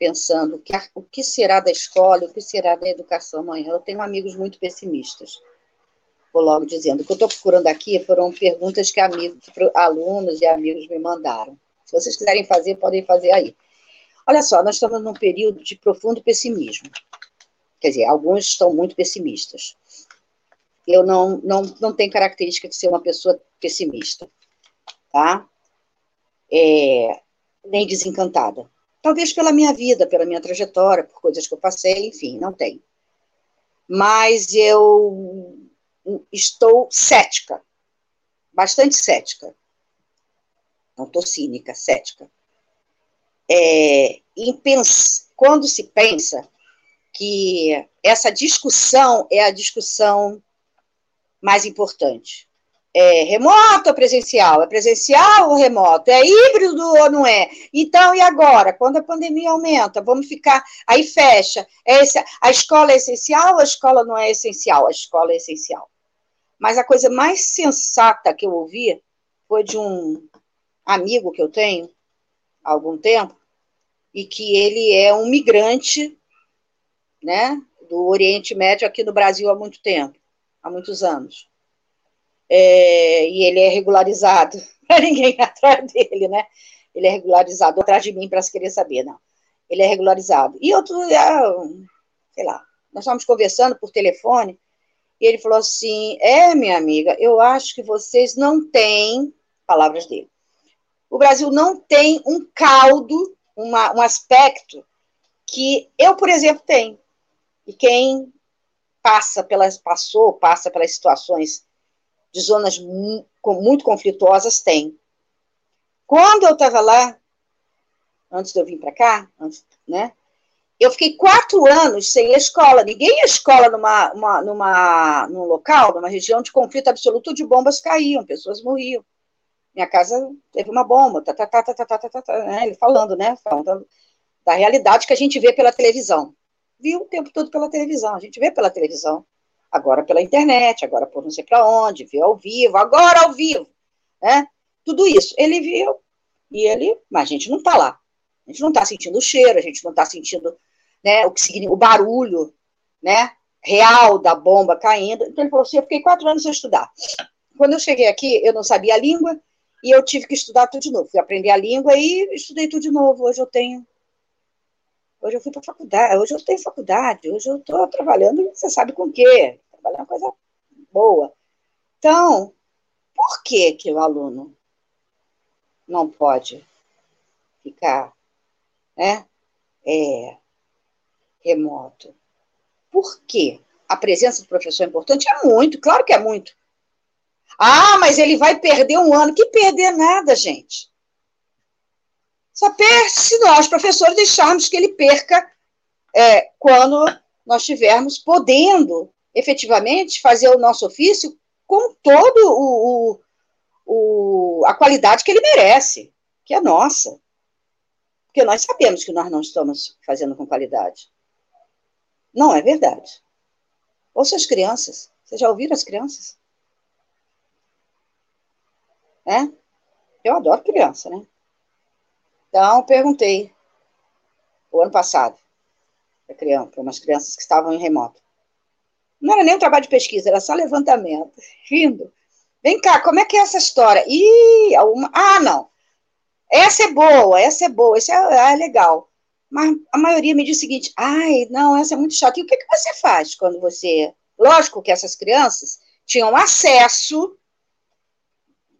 pensando que, o que será da escola, o que será da educação amanhã. Eu tenho amigos muito pessimistas. Vou logo dizendo. O que eu estou procurando aqui foram perguntas que amigos, alunos e amigos me mandaram. Se vocês quiserem fazer, podem fazer aí. Olha só, nós estamos num período de profundo pessimismo. Quer dizer, alguns estão muito pessimistas. Eu não, não, não tenho característica de ser uma pessoa pessimista, tá? É, nem desencantada. Talvez pela minha vida, pela minha trajetória, por coisas que eu passei, enfim, não tenho. Mas eu estou cética, bastante cética. Não estou cínica, cética é, quando se pensa que essa discussão é a discussão mais importante. É remoto ou presencial? É presencial ou remoto? É híbrido ou não é? Então, e agora? Quando a pandemia aumenta, vamos ficar. Aí fecha. É a escola é essencial ou a escola não é essencial? A escola é essencial. Mas a coisa mais sensata que eu ouvi foi de um amigo que eu tenho há algum tempo, e que ele é um migrante, né, do Oriente Médio aqui no Brasil há muito tempo, há muitos anos. É, e ele é regularizado, [LAUGHS] ninguém atrás dele, né? Ele é regularizado, atrás de mim para se querer saber, não. Ele é regularizado. E outro, sei lá, nós estávamos conversando por telefone, e ele falou assim: É, minha amiga, eu acho que vocês não têm, palavras dele, o Brasil não tem um caldo, uma, um aspecto que eu, por exemplo, tenho. E quem passa pelas, passou, passa pelas situações de zonas muito conflituosas tem. Quando eu estava lá, antes de eu vir para cá, antes, né? Eu fiquei quatro anos sem escola. Ninguém ia à escola numa, uma, numa, num local, numa região de conflito absoluto, de bombas caíam, pessoas morriam. Minha casa teve uma bomba, tá, tá, tá, tá, tá, tá, tá, tá, tá né? ele falando, né? Falando da realidade que a gente vê pela televisão. Viu o tempo todo pela televisão, a gente vê pela televisão. Agora pela internet, agora por não sei para onde, viu ao vivo, agora ao vivo, né? Tudo isso. Ele viu e ele, mas a gente não está lá. A gente não está sentindo o cheiro, a gente não está sentindo né, o, que significa, o barulho né, real da bomba caindo. Então ele falou assim: eu fiquei quatro anos sem estudar. Quando eu cheguei aqui, eu não sabia a língua e eu tive que estudar tudo de novo. Fui aprender a língua e estudei tudo de novo. Hoje eu tenho. Hoje eu fui para faculdade, hoje eu tenho faculdade, hoje eu estou trabalhando, você sabe com o quê? Trabalhando coisa boa. Então, por que, que o aluno não pode ficar né, é, remoto. Por quê? A presença do professor é importante? É muito, claro que é muito. Ah, mas ele vai perder um ano. Que perder nada, gente. Só perde se nós, professores, deixarmos que ele perca é, quando nós estivermos podendo efetivamente fazer o nosso ofício com todo o, o, o, a qualidade que ele merece, que é nossa. Porque nós sabemos que nós não estamos fazendo com qualidade. Não é verdade. Ouça as crianças. Vocês já ouviram as crianças? É? Eu adoro criança, né? Então, perguntei, o ano passado, para umas crianças que estavam em remoto. Não era nem um trabalho de pesquisa, era só levantamento. Rindo. Vem cá, como é que é essa história? Ih, uma... ah, não. Essa é boa, essa é boa, essa é, é legal. Mas a maioria me diz o seguinte: ai, não, essa é muito chata. E o que, que você faz quando você. Lógico que essas crianças tinham acesso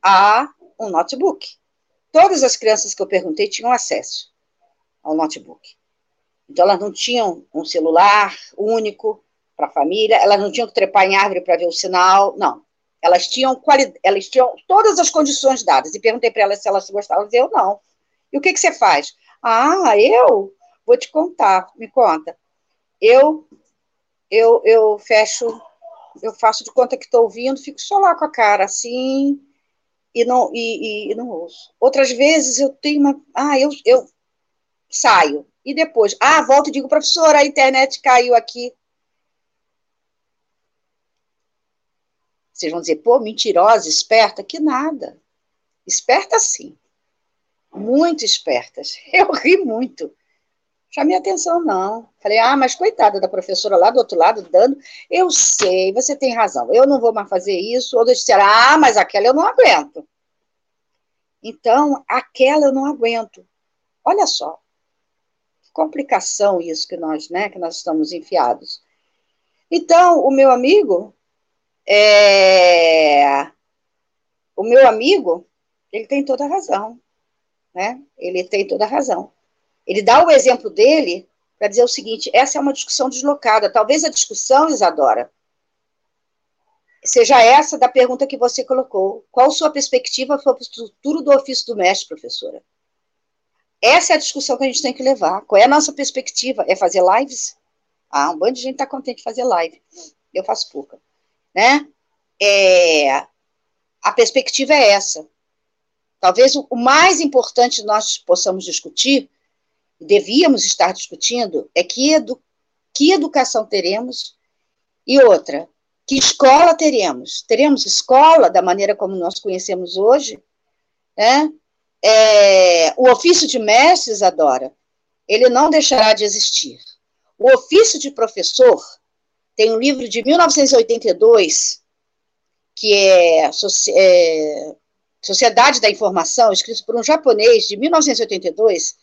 a um notebook. Todas as crianças que eu perguntei tinham acesso ao notebook. Então, elas não tinham um celular único para a família, elas não tinham que trepar em árvore para ver o sinal, não. Elas tinham, elas tinham todas as condições dadas. E perguntei para elas se elas gostavam, eu não. E o que, que você faz? Ah, eu vou te contar, me conta. Eu, eu, eu fecho, eu faço de conta que estou ouvindo, fico só lá com a cara assim e não e, e, e, não ouço. Outras vezes eu tenho uma, ah, eu, eu saio e depois, ah, volto e digo, professora, a internet caiu aqui. Vocês vão dizer, pô, mentirosa, esperta? Que nada. Esperta sim. Muito espertas. [LAUGHS] Eu ri muito. Chamei atenção, não. Falei, ah, mas coitada da professora lá do outro lado dando. Eu sei, você tem razão. Eu não vou mais fazer isso. Ou disser, ah, mas aquela eu não aguento. Então, aquela eu não aguento. Olha só. Que complicação isso que nós, né, que nós estamos enfiados. Então, o meu amigo é... O meu amigo, ele tem toda a razão, né? Ele tem toda a razão. Ele dá o exemplo dele para dizer o seguinte: essa é uma discussão deslocada. Talvez a discussão, Isadora, seja essa da pergunta que você colocou. Qual sua perspectiva sobre o futuro do ofício do mestre, professora? Essa é a discussão que a gente tem que levar. Qual é a nossa perspectiva? É fazer lives? Ah, um bando de gente está contente de fazer live. Eu faço pouca né? É, a perspectiva é essa. Talvez o mais importante nós possamos discutir, devíamos estar discutindo, é que, edu, que educação teremos e outra, que escola teremos? Teremos escola da maneira como nós conhecemos hoje? Né? É, o ofício de mestres, Adora, ele não deixará de existir. O ofício de professor, tem um livro de 1982, que é, é Sociedade da Informação, escrito por um japonês, de 1982,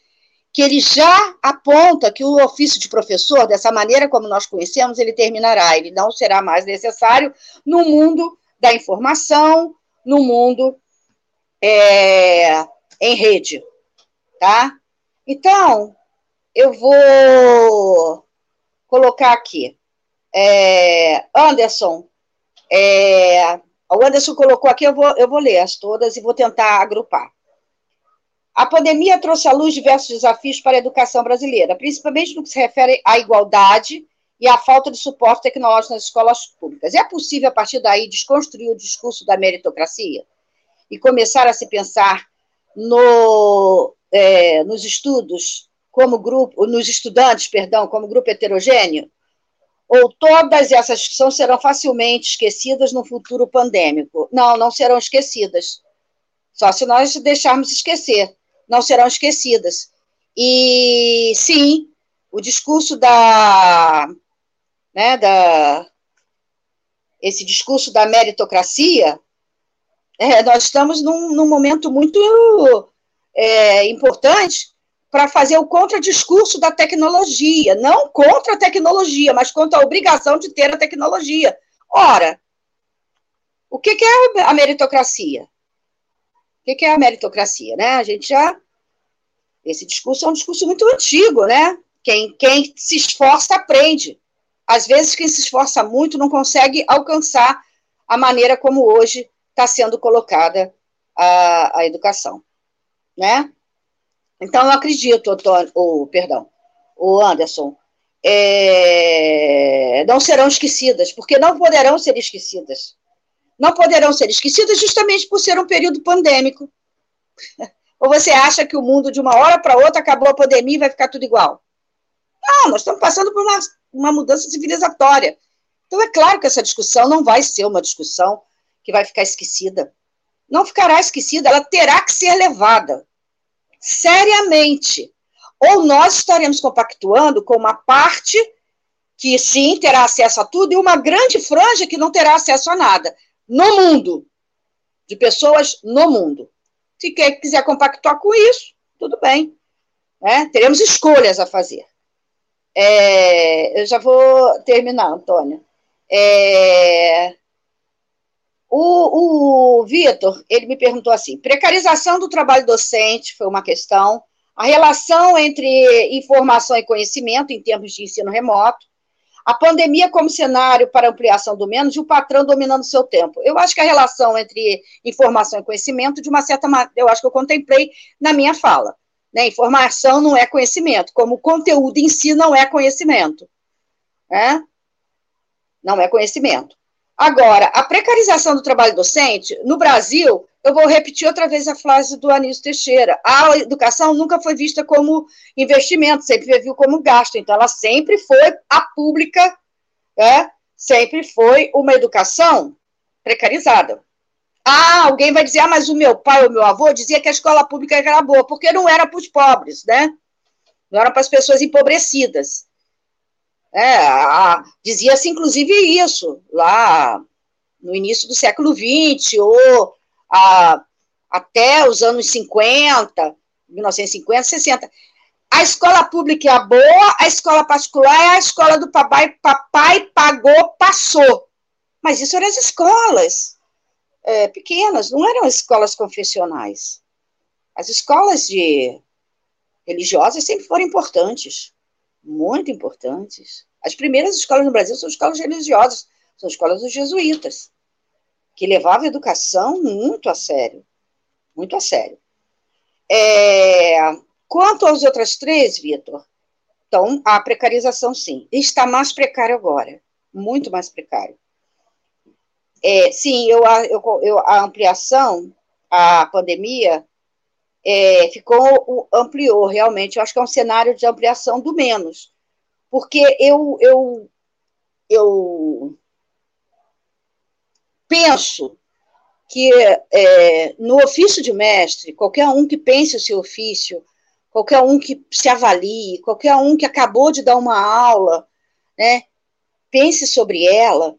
que ele já aponta que o ofício de professor, dessa maneira como nós conhecemos, ele terminará, ele não será mais necessário no mundo da informação, no mundo é, em rede, tá? Então, eu vou colocar aqui. É, Anderson, é, o Anderson colocou aqui, eu vou, eu vou ler as todas e vou tentar agrupar. A pandemia trouxe à luz diversos desafios para a educação brasileira, principalmente no que se refere à igualdade e à falta de suporte tecnológico nas escolas públicas. É possível, a partir daí, desconstruir o discurso da meritocracia e começar a se pensar no, é, nos estudos como grupo, nos estudantes, perdão, como grupo heterogêneo? Ou todas essas discussões serão facilmente esquecidas no futuro pandêmico? Não, não serão esquecidas. Só se nós deixarmos esquecer. Não serão esquecidas. E, sim, o discurso da, né, da esse discurso da meritocracia, é, nós estamos num, num momento muito é, importante para fazer o contradiscurso da tecnologia, não contra a tecnologia, mas contra a obrigação de ter a tecnologia. Ora, o que, que é a meritocracia? O que, é a meritocracia, né? A gente já esse discurso é um discurso muito antigo, né? Quem, quem se esforça aprende. Às vezes, quem se esforça muito não consegue alcançar a maneira como hoje está sendo colocada a, a educação, né? Então, eu acredito, o, o perdão, o Anderson, é, não serão esquecidas, porque não poderão ser esquecidas. Não poderão ser esquecidas justamente por ser um período pandêmico. [LAUGHS] Ou você acha que o mundo, de uma hora para outra, acabou a pandemia e vai ficar tudo igual? Não, nós estamos passando por uma, uma mudança civilizatória. Então, é claro que essa discussão não vai ser uma discussão que vai ficar esquecida. Não ficará esquecida, ela terá que ser levada seriamente. Ou nós estaremos compactuando com uma parte que sim terá acesso a tudo e uma grande franja que não terá acesso a nada no mundo, de pessoas no mundo. Se quer, quiser compactuar com isso, tudo bem. Né? Teremos escolhas a fazer. É, eu já vou terminar, Antônia. É, o, o Vitor, ele me perguntou assim: precarização do trabalho docente foi uma questão, a relação entre informação e conhecimento em termos de ensino remoto, a pandemia como cenário para ampliação do menos e o patrão dominando seu tempo. Eu acho que a relação entre informação e conhecimento, de uma certa maneira, eu acho que eu contemplei na minha fala. Né? Informação não é conhecimento, como conteúdo em si não é conhecimento. Né? Não é conhecimento. Agora, a precarização do trabalho docente, no Brasil, eu vou repetir outra vez a frase do Anísio Teixeira, a educação nunca foi vista como investimento, sempre viu como gasto, então ela sempre foi a pública, é, sempre foi uma educação precarizada. Ah, alguém vai dizer, ah, mas o meu pai ou meu avô dizia que a escola pública era boa, porque não era para os pobres, né? Não era para as pessoas empobrecidas. É, Dizia-se, inclusive, isso, lá no início do século XX, ou a, até os anos 50, 1950, 60. A escola pública é a boa, a escola particular é a escola do papai, papai pagou, passou. Mas isso eram as escolas é, pequenas, não eram escolas confessionais. As escolas de religiosas sempre foram importantes, muito importantes. As primeiras escolas no Brasil são escolas religiosas, são escolas dos jesuítas, que levavam a educação muito a sério, muito a sério. É, quanto às outras três, Vitor, então, a precarização, sim. Está mais precário agora, muito mais precário. É, sim, eu, eu, eu, a ampliação, a pandemia, é, ficou, ampliou realmente. Eu acho que é um cenário de ampliação do menos porque eu, eu, eu penso que é, no ofício de mestre, qualquer um que pense o seu ofício, qualquer um que se avalie, qualquer um que acabou de dar uma aula, né, pense sobre ela,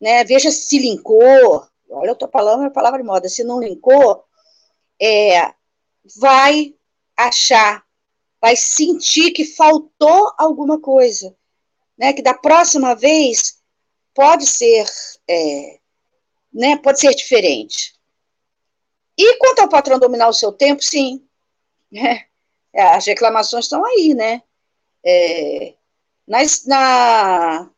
né, veja se linkou, olha, eu estou falando a palavra de moda, se não linkou, é, vai achar vai sentir que faltou alguma coisa, né? Que da próxima vez pode ser, é, né? Pode ser diferente. E quanto ao patrão dominar o seu tempo, sim. É, as reclamações estão aí, né? É, na,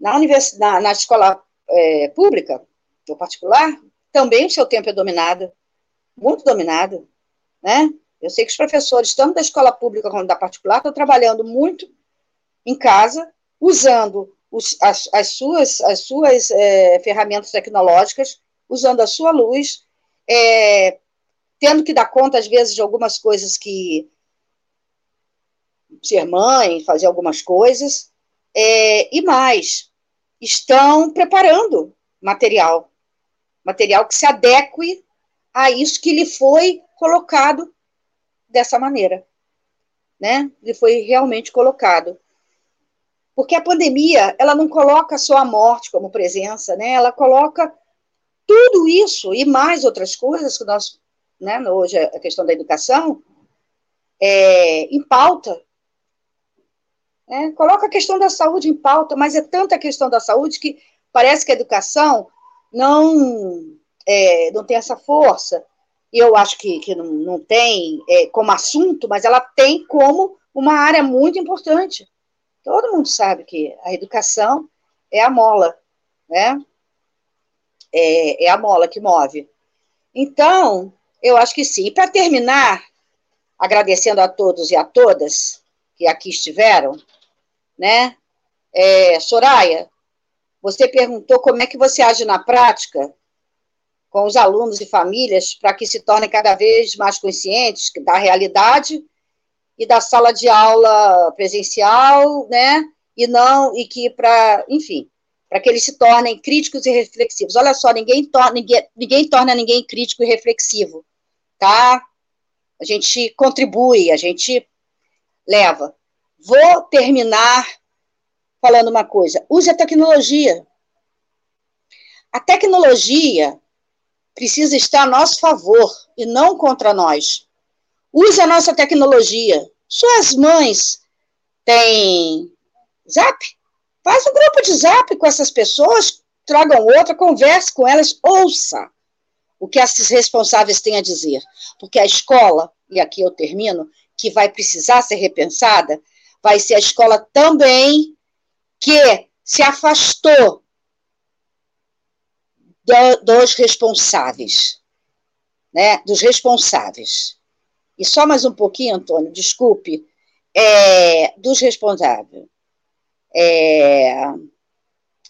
na, univers, na, na escola é, pública ou particular, também o seu tempo é dominado, muito dominado, né? Eu sei que os professores, tanto da escola pública como da particular, estão trabalhando muito em casa, usando os, as, as, suas, as suas é, ferramentas tecnológicas, usando a sua luz, é, tendo que dar conta, às vezes, de algumas coisas que. ser mãe, fazer algumas coisas, é, e mais, estão preparando material, material que se adeque a isso que lhe foi colocado dessa maneira, né? Ele foi realmente colocado. Porque a pandemia, ela não coloca só a morte como presença, né? Ela coloca tudo isso e mais outras coisas que nós, né, hoje a questão da educação, é, em pauta. É, coloca a questão da saúde em pauta, mas é tanta a questão da saúde que parece que a educação não, é, não tem essa força eu acho que, que não, não tem é, como assunto, mas ela tem como uma área muito importante. Todo mundo sabe que a educação é a mola, né? É, é a mola que move. Então, eu acho que sim. E para terminar, agradecendo a todos e a todas que aqui estiveram, né? É, Soraya, você perguntou como é que você age na prática com os alunos e famílias para que se tornem cada vez mais conscientes da realidade e da sala de aula presencial, né? E não e que para, enfim, para que eles se tornem críticos e reflexivos. Olha só, ninguém torna ninguém, ninguém torna ninguém crítico e reflexivo, tá? A gente contribui, a gente leva. Vou terminar falando uma coisa. Use a tecnologia. A tecnologia precisa estar a nosso favor e não contra nós. Use a nossa tecnologia. Suas mães têm zap? Faz um grupo de zap com essas pessoas, tragam outra, converse com elas, ouça o que esses responsáveis têm a dizer. Porque a escola, e aqui eu termino, que vai precisar ser repensada, vai ser a escola também que se afastou do, dos responsáveis, né? Dos responsáveis. E só mais um pouquinho, Antônio, desculpe, é, dos responsáveis. É,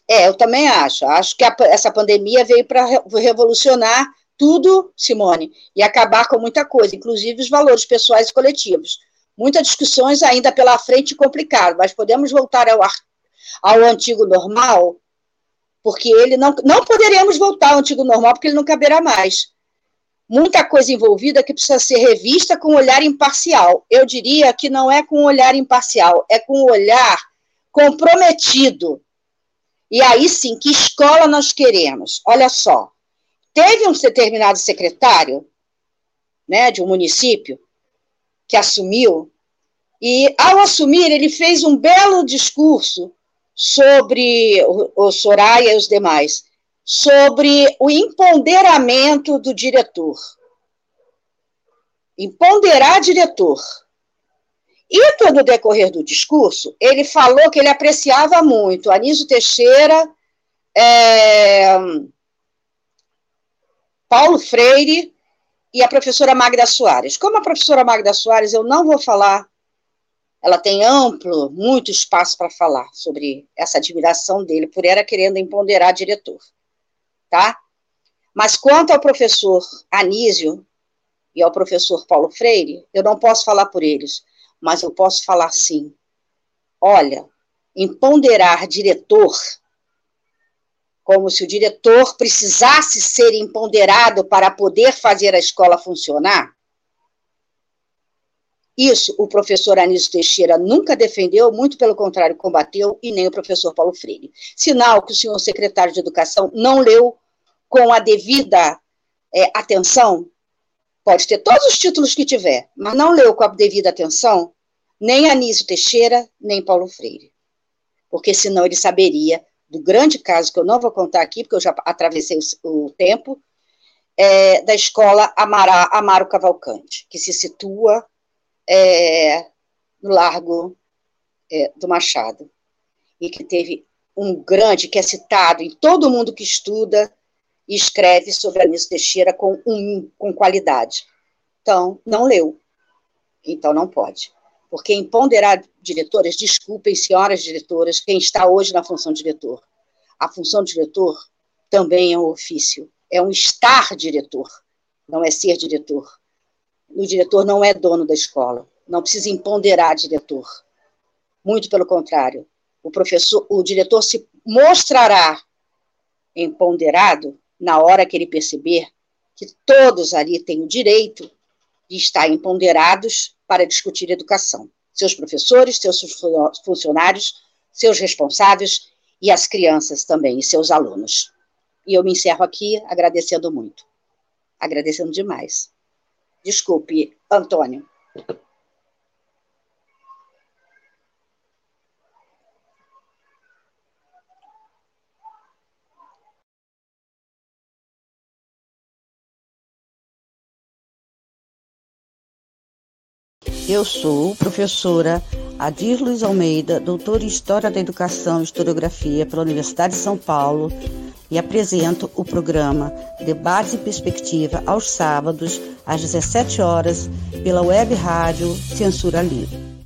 é, eu também acho. Acho que a, essa pandemia veio para revolucionar tudo, Simone, e acabar com muita coisa, inclusive os valores pessoais e coletivos. Muitas discussões ainda pela frente complicado, mas podemos voltar ao, ao antigo normal porque ele não, não poderemos voltar ao antigo normal, porque ele não caberá mais. Muita coisa envolvida que precisa ser revista com um olhar imparcial. Eu diria que não é com um olhar imparcial, é com um olhar comprometido. E aí sim, que escola nós queremos? Olha só, teve um determinado secretário, né, de um município, que assumiu, e ao assumir, ele fez um belo discurso sobre o, o Soraya e os demais, sobre o empoderamento do diretor. Empoderar diretor. E no decorrer do discurso, ele falou que ele apreciava muito Anísio Teixeira, é, Paulo Freire e a professora Magda Soares. Como a professora Magda Soares, eu não vou falar ela tem amplo, muito espaço para falar sobre essa admiração dele por ela querendo empoderar diretor, tá? Mas quanto ao professor Anísio e ao professor Paulo Freire, eu não posso falar por eles, mas eu posso falar sim. Olha, empoderar diretor, como se o diretor precisasse ser empoderado para poder fazer a escola funcionar, isso o professor Anísio Teixeira nunca defendeu, muito pelo contrário, combateu, e nem o professor Paulo Freire. Sinal que o senhor secretário de Educação não leu com a devida é, atenção, pode ter todos os títulos que tiver, mas não leu com a devida atenção nem Anísio Teixeira, nem Paulo Freire. Porque senão ele saberia do grande caso, que eu não vou contar aqui, porque eu já atravessei o, tempo, é, da escola Amaro Cavalcante, que se situa é, no Largo é, do Machado, e que teve um grande, que é citado em todo mundo que estuda e escreve sobre Anísio Teixeira com, um, com qualidade. Então, não leu. Então, não pode. Porque empoderar diretoras, desculpem, senhoras diretoras, quem está hoje na função de diretor. A função de diretor também é um ofício, é um estar diretor, não é ser diretor. O diretor não é dono da escola, não precisa empoderar diretor. Muito pelo contrário, o professor, o diretor se mostrará empoderado na hora que ele perceber que todos ali têm o direito de estar empoderados para discutir educação. Seus professores, seus funcionários, seus responsáveis e as crianças também, e seus alunos. E eu me encerro aqui agradecendo muito. Agradecendo demais. Desculpe, Antônio. Eu sou professora Adir Luiz Almeida, doutora em História da Educação e Historiografia pela Universidade de São Paulo e apresento o programa Debate e Perspectiva aos sábados às 17 horas pela web rádio Censura Livre.